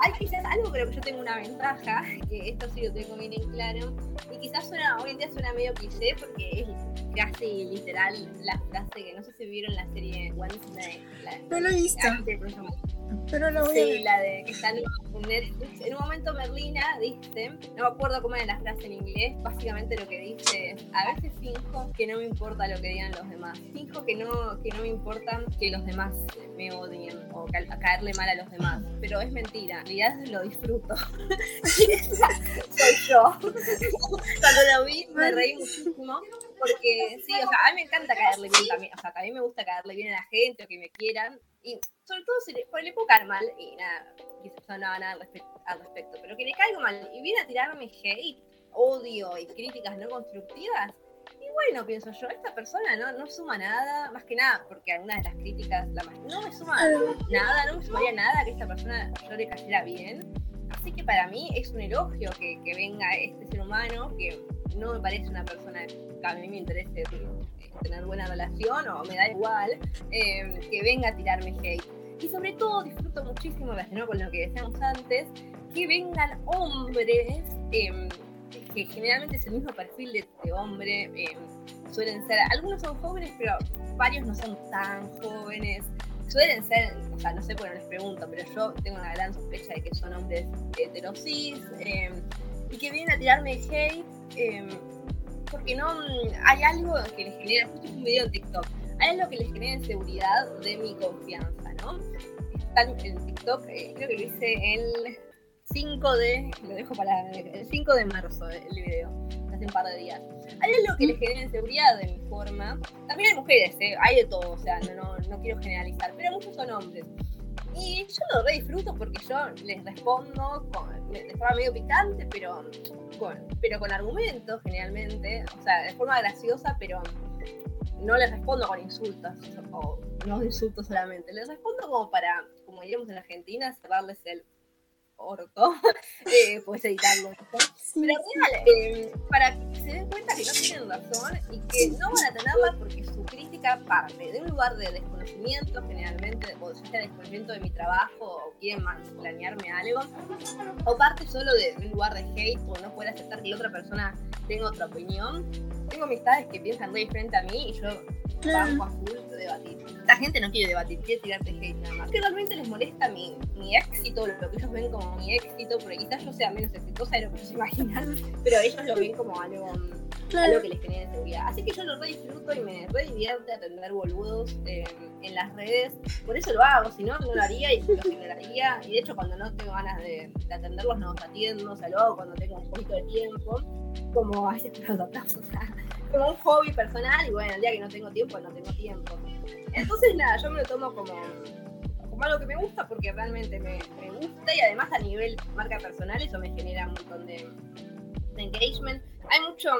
hay quizás algo, pero que yo tengo una ventaja, que esto sí lo tengo bien en claro, y quizás suena, hoy en día suena medio cliché porque es casi literal la frase que no sé si vieron la serie Wednesday. La, no lo he visto. Pero la voy sí, a ver. la de que está en Netflix. En un momento Merlina dice, no me acuerdo cómo era la frase en inglés, básicamente lo que dice es, a veces finjo que no me importa lo que digan los demás. Finjo que no, que no me importa que los demás me odien o ca caerle mal a los demás. Pero es mentira, en realidad lo disfruto. Soy yo. Cuando lo vi me reí muchísimo porque sí, o sea, a mí me encanta caerle bien también, o sea, a mí me gusta caerle bien a la gente o que me quieran, y sobre todo si le, le puedo caer mal, y nada, quizás no nada, al, al respecto, pero que le caigo mal y viene a tirarme hate, odio y críticas no constructivas, bueno, pienso yo, esta persona no, no suma nada, más que nada, porque algunas de las críticas, la más, no me suma nada, no me sumaría nada que esta persona yo le cayera bien, así que para mí es un elogio que, que venga este ser humano que no me parece una persona que a mí me interese tener buena relación o me da igual eh, que venga a tirarme hate. Y sobre todo disfruto muchísimo, relacionado con lo que decíamos antes, que vengan hombres, eh, que generalmente es el mismo perfil de, de hombre, eh, suelen ser, algunos son jóvenes, pero varios no son tan jóvenes. Suelen ser, o sea, no sé por qué les pregunto, pero yo tengo una gran sospecha de que son hombres heterosis y que vienen a tirarme hate eh, porque no hay algo que les genera, justo un video en TikTok, hay algo que les genera inseguridad de mi confianza, ¿no? Está en TikTok, eh, creo que lo hice el 5 de, lo dejo para el 5 de marzo el video, hace un par de días. Hay algo que les genera inseguridad de mi forma. También hay mujeres, ¿eh? hay de todo, o sea, no, no, no quiero generalizar, pero muchos son hombres. Y yo lo re disfruto porque yo les respondo con, de forma medio picante, pero con, pero con argumentos generalmente, o sea, de forma graciosa, pero no les respondo con insultos, o no insultos solamente, les respondo como para, como diríamos en Argentina, cerrarles el orto, eh, puedes editarlo. Pero real, eh, para que se den cuenta que no tienen razón y que no van a tenerla porque su crítica parte de un lugar de desconocimiento, generalmente, o ya sea desconocimiento de mi trabajo, o quieren planearme algo, o parte solo de, de un lugar de hate, o no poder aceptar que la otra persona tenga otra opinión. Tengo amistades que piensan muy diferente a mí y yo banco a full de debatir. La gente no quiere debatir, quiere tirarte hate nada más. Que realmente les molesta mi, mi éxito, lo que ellos ven como mi éxito, porque quizás yo sea menos exitosa de lo que ellos se imaginan, pero ellos lo ven como algo, claro. algo que les genera inseguridad. Así que yo lo re disfruto y me re divierte atender boludos en las redes. Por eso lo hago, si no, no lo haría y lo ignoraría. Y de hecho, cuando no tengo ganas de, de atenderlos, no los atiendo, o sea, lo hago cuando tengo un poquito de tiempo, como a los como un hobby personal y bueno, el día que no tengo tiempo, no tengo tiempo. Entonces nada, yo me lo tomo como, como algo que me gusta porque realmente me, me gusta y además a nivel marca personal eso me genera un montón de, de engagement. Hay mucho,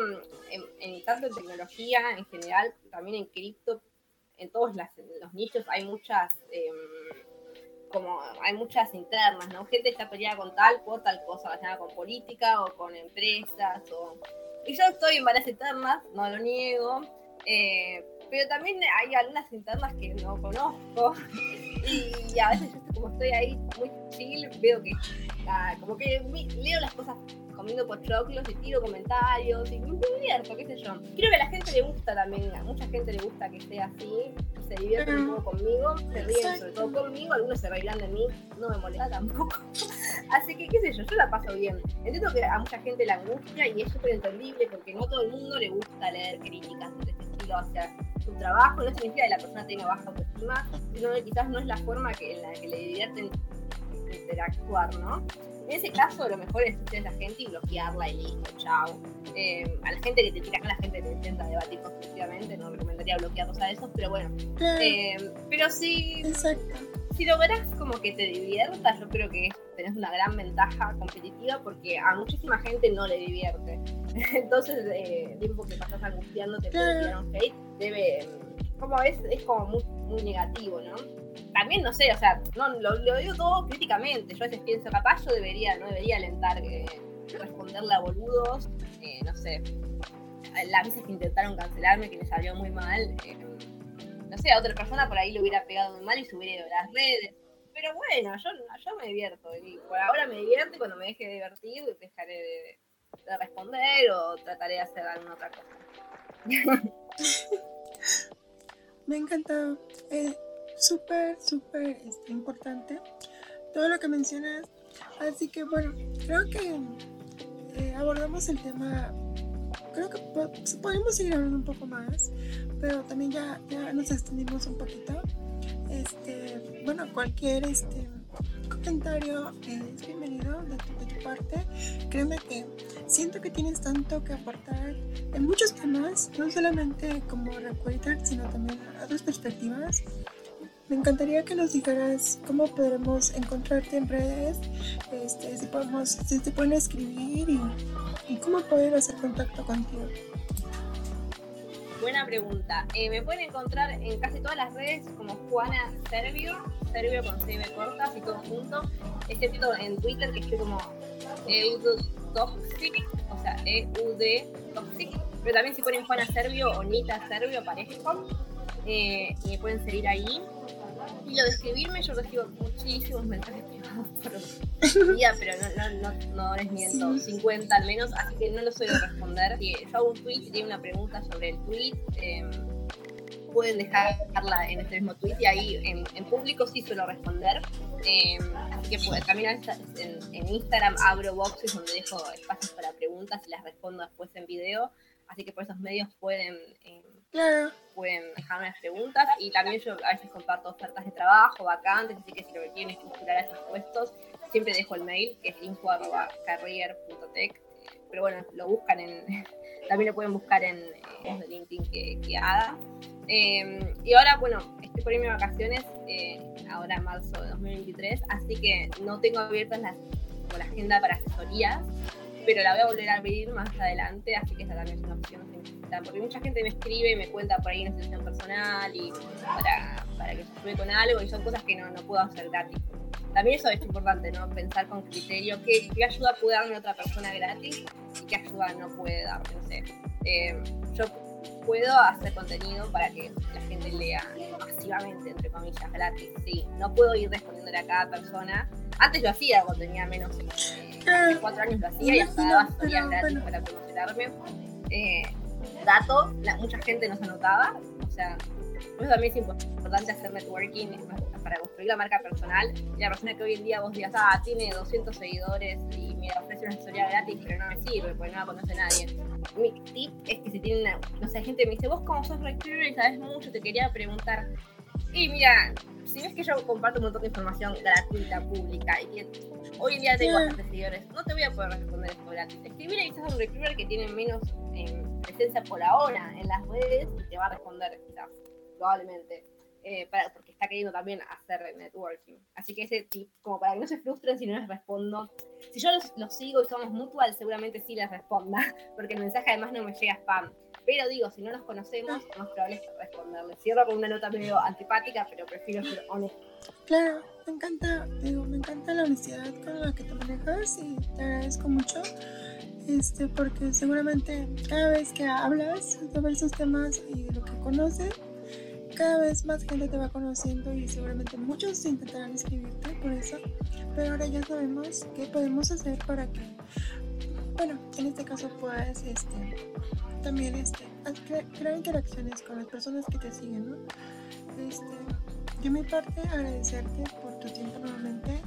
en, en, tanto en tecnología en general, también en cripto, en todos los nichos hay muchas... Eh, como hay muchas internas, ¿no? Gente está peleada con tal por tal cosa, relacionada con política o con empresas o y yo estoy en varias internas, no lo niego, eh, pero también hay algunas internas que no conozco. Y a veces yo como estoy ahí muy chill, veo que Ah, como que leo las cosas comiendo pochoclos y tiro comentarios y me divierto, qué sé yo. Creo que a la gente le gusta también, a mucha gente le gusta que sea así, se divierten un poco conmigo, se ríen sobre todo conmigo, algunos se bailan de mí, no me molesta tampoco. así que qué sé yo, yo la paso bien. Entiendo que a mucha gente la angustia y es súper entendible porque no todo el mundo le gusta leer críticas de este estilo hacia su trabajo, no significa que la persona tenga baja autoestima, sino que quizás no es la forma que, en la que le divierten interactuar, ¿no? En ese caso, lo mejor es a la gente y bloquearla y listo, chao. Eh, a la gente que te tira, a la gente que te intenta debatir constructivamente, no recomendaría bloquearlos a esos, pero bueno. Eh, pero si, si logras como que te diviertas, yo creo que tenés una gran ventaja competitiva porque a muchísima gente no le divierte. Entonces, eh, tiempo que pasas angustiándote por un hate, debe, como es, es como muy, muy negativo, ¿no? también no sé, o sea, no, lo, digo todo críticamente. Yo a veces pienso, capaz yo debería, no debería alentar que responderle a boludos, eh, no sé, las veces que intentaron cancelarme, que les salió muy mal, eh, no sé, a otra persona por ahí le hubiera pegado muy mal y se a las redes. Pero bueno, yo, yo me divierto y por ahora me divierto y cuando me deje de divertir dejaré de, responder o trataré de hacer alguna otra cosa. me encanta. Eh, súper, súper este, importante todo lo que mencionas. Así que bueno, creo que eh, abordamos el tema. Creo que podemos seguir hablando un poco más, pero también ya, ya nos extendimos un poquito. Este, bueno, cualquier este, comentario es bienvenido de tu, parte. Créeme que siento que tienes tanto que aportar en muchos temas, no solamente como recruiter, sino también otras perspectivas. Me encantaría que nos dijeras cómo podremos encontrarte en redes, este, si, podemos, si te pueden escribir y, cómo poder hacer contacto contigo. Buena pregunta. Eh, me pueden encontrar en casi todas las redes como Juana Servio, Servio con C cortas y todo junto, excepto en Twitter que estoy como EUDToxic, o sea, EUD pero también si ponen Juana Servio o Nita Servio aparece eh, me pueden seguir ahí. Y lo de escribirme, yo recibo muchísimos mensajes privados por día, pero no, no, no, les miento, 50 al menos, así que no lo suelo responder. Si yo hago un tweet y tiene una pregunta sobre el tweet, em, pueden dejarla en este mismo tweet y ahí en, público sí suelo responder. Em, así que pues, también en, en, Instagram abro boxes donde dejo espacios para preguntas y las respondo después en video. Así que por esos medios pueden Pueden dejarme las preguntas y también yo a veces comparto ofertas de trabajo, vacantes, así que si lo que quieren es postular a esos puestos, siempre dejo el mail que es info.carrier.tech. Pero bueno, lo buscan en. También lo pueden buscar en, en LinkedIn que, que haga. Em, y ahora, bueno, estoy por irme vacaciones, eh, ahora en marzo de 2023, así que no tengo abiertas la agenda para asesorías, pero la voy a volver a abrir más adelante, así que esa también es una opción porque mucha gente me escribe y me cuenta por ahí una situación personal y para, para que se ayude con algo y son cosas que no, no puedo hacer gratis. También eso es importante, ¿no? Pensar con criterio qué, qué ayuda puede darme otra persona gratis y qué ayuda no puede darme, no sé. Eh, yo puedo hacer contenido para que la gente lea masivamente, entre comillas, gratis. Sí, no puedo ir respondiéndole a cada persona. Antes lo hacía cuando tenía menos de eh, cuatro años lo hacía y hasta daba gratis para promocionarme. Eh, dato, mucha gente no se anotaba, o sea, eso también es importante hacer networking para construir la marca personal. Y la persona que hoy en día vos digas, ah, tiene 200 seguidores y me ofrece una asesoría gratis, pero no me sirve porque no la conoce nadie. Mi tip es que si tienen, no sé, gente me dice, vos como sos recruiter y sabes mucho, te quería preguntar. Y mira, si ves que yo comparto un montón de información gratuita, pública, y que hoy en día tengo bastantes seguidores, no te voy a poder responder esto gratis. Escribir y quizás un recruiter que tiene menos eh, presencia por ahora en las redes y te va a responder quizás, probablemente. Eh, para, porque está queriendo también hacer networking. Así que ese tip, como para que no se frustren si no les respondo. Si yo los, sigo y somos mutual, seguramente sí les responda, porque el mensaje además no me llega spam. Pero digo, si no nos conocemos, probable es responderle. Cierro con una nota medio antipática, pero prefiero ser honesto. Claro, me encanta, digo, me encanta la honestidad con la que te manejas y te agradezco mucho. Este, porque seguramente cada vez que hablas sobre esos temas y de lo que conoces, cada vez más gente te va conociendo y seguramente muchos intentarán escribirte por eso, pero ahora ya sabemos qué podemos hacer para que, bueno, en este caso puedas este, también este, crear interacciones con las personas que te siguen, ¿no? Este, yo mi parte agradecerte por tu tiempo nuevamente.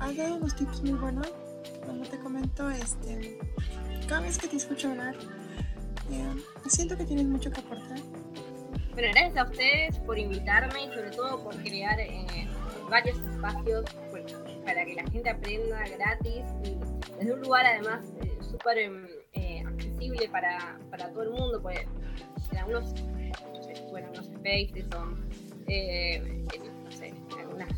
Has dado unos tips muy buenos. Como te comento, este, cada vez que te escucho hablar, eh, siento que tienes mucho que aportar. Bueno, gracias a ustedes por invitarme y sobre todo por crear eh, varios espacios para que la gente aprenda gratis y desde un lugar además eh, súper em, eh, accesible para, para, todo el mundo, pues en algunos, bueno, unos spaces o no sé, algunas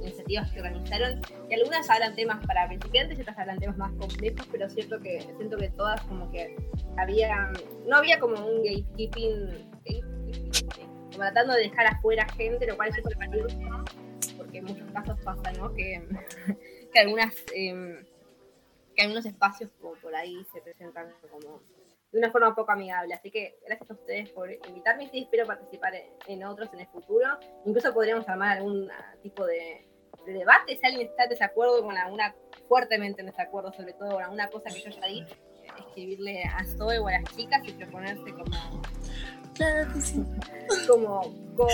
iniciativas que organizaron, algunas hablan temas para principiantes y otras hablan temas más complejos, pero cierto que siento que todas como que había, no había como un gatekeeping tratando de dejar afuera gente, lo cual es súper valioso, porque en muchos casos pasa, ¿no? Que, que algunas em, que algunos espacios por ahí se presentan como de una forma poco amigable. Así que gracias a ustedes por invitarme y sí, espero participar en, otros en el futuro. Incluso podríamos armar algún tipo de, debate si alguien está en desacuerdo con alguna, fuertemente en desacuerdo, sobre todo con alguna cosa que yo ya di, escribirle a Zoe o a las chicas y proponerse como Claro que sí. Como con.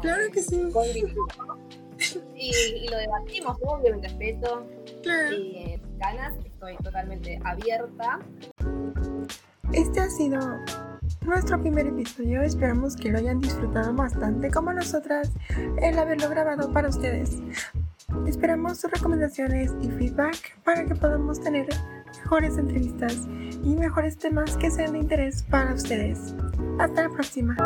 Claro que sí. y, lo debatimos, obviamente respeto. Claro. Y eh, ganas, estoy totalmente abierta. Este ha sido nuestro primer episodio. Esperamos que lo hayan disfrutado bastante como nosotras el haberlo grabado para ustedes. Esperamos sus recomendaciones y feedback para que podamos tener mejores entrevistas y mejores temas que sean de interés para ustedes. Hasta la próxima.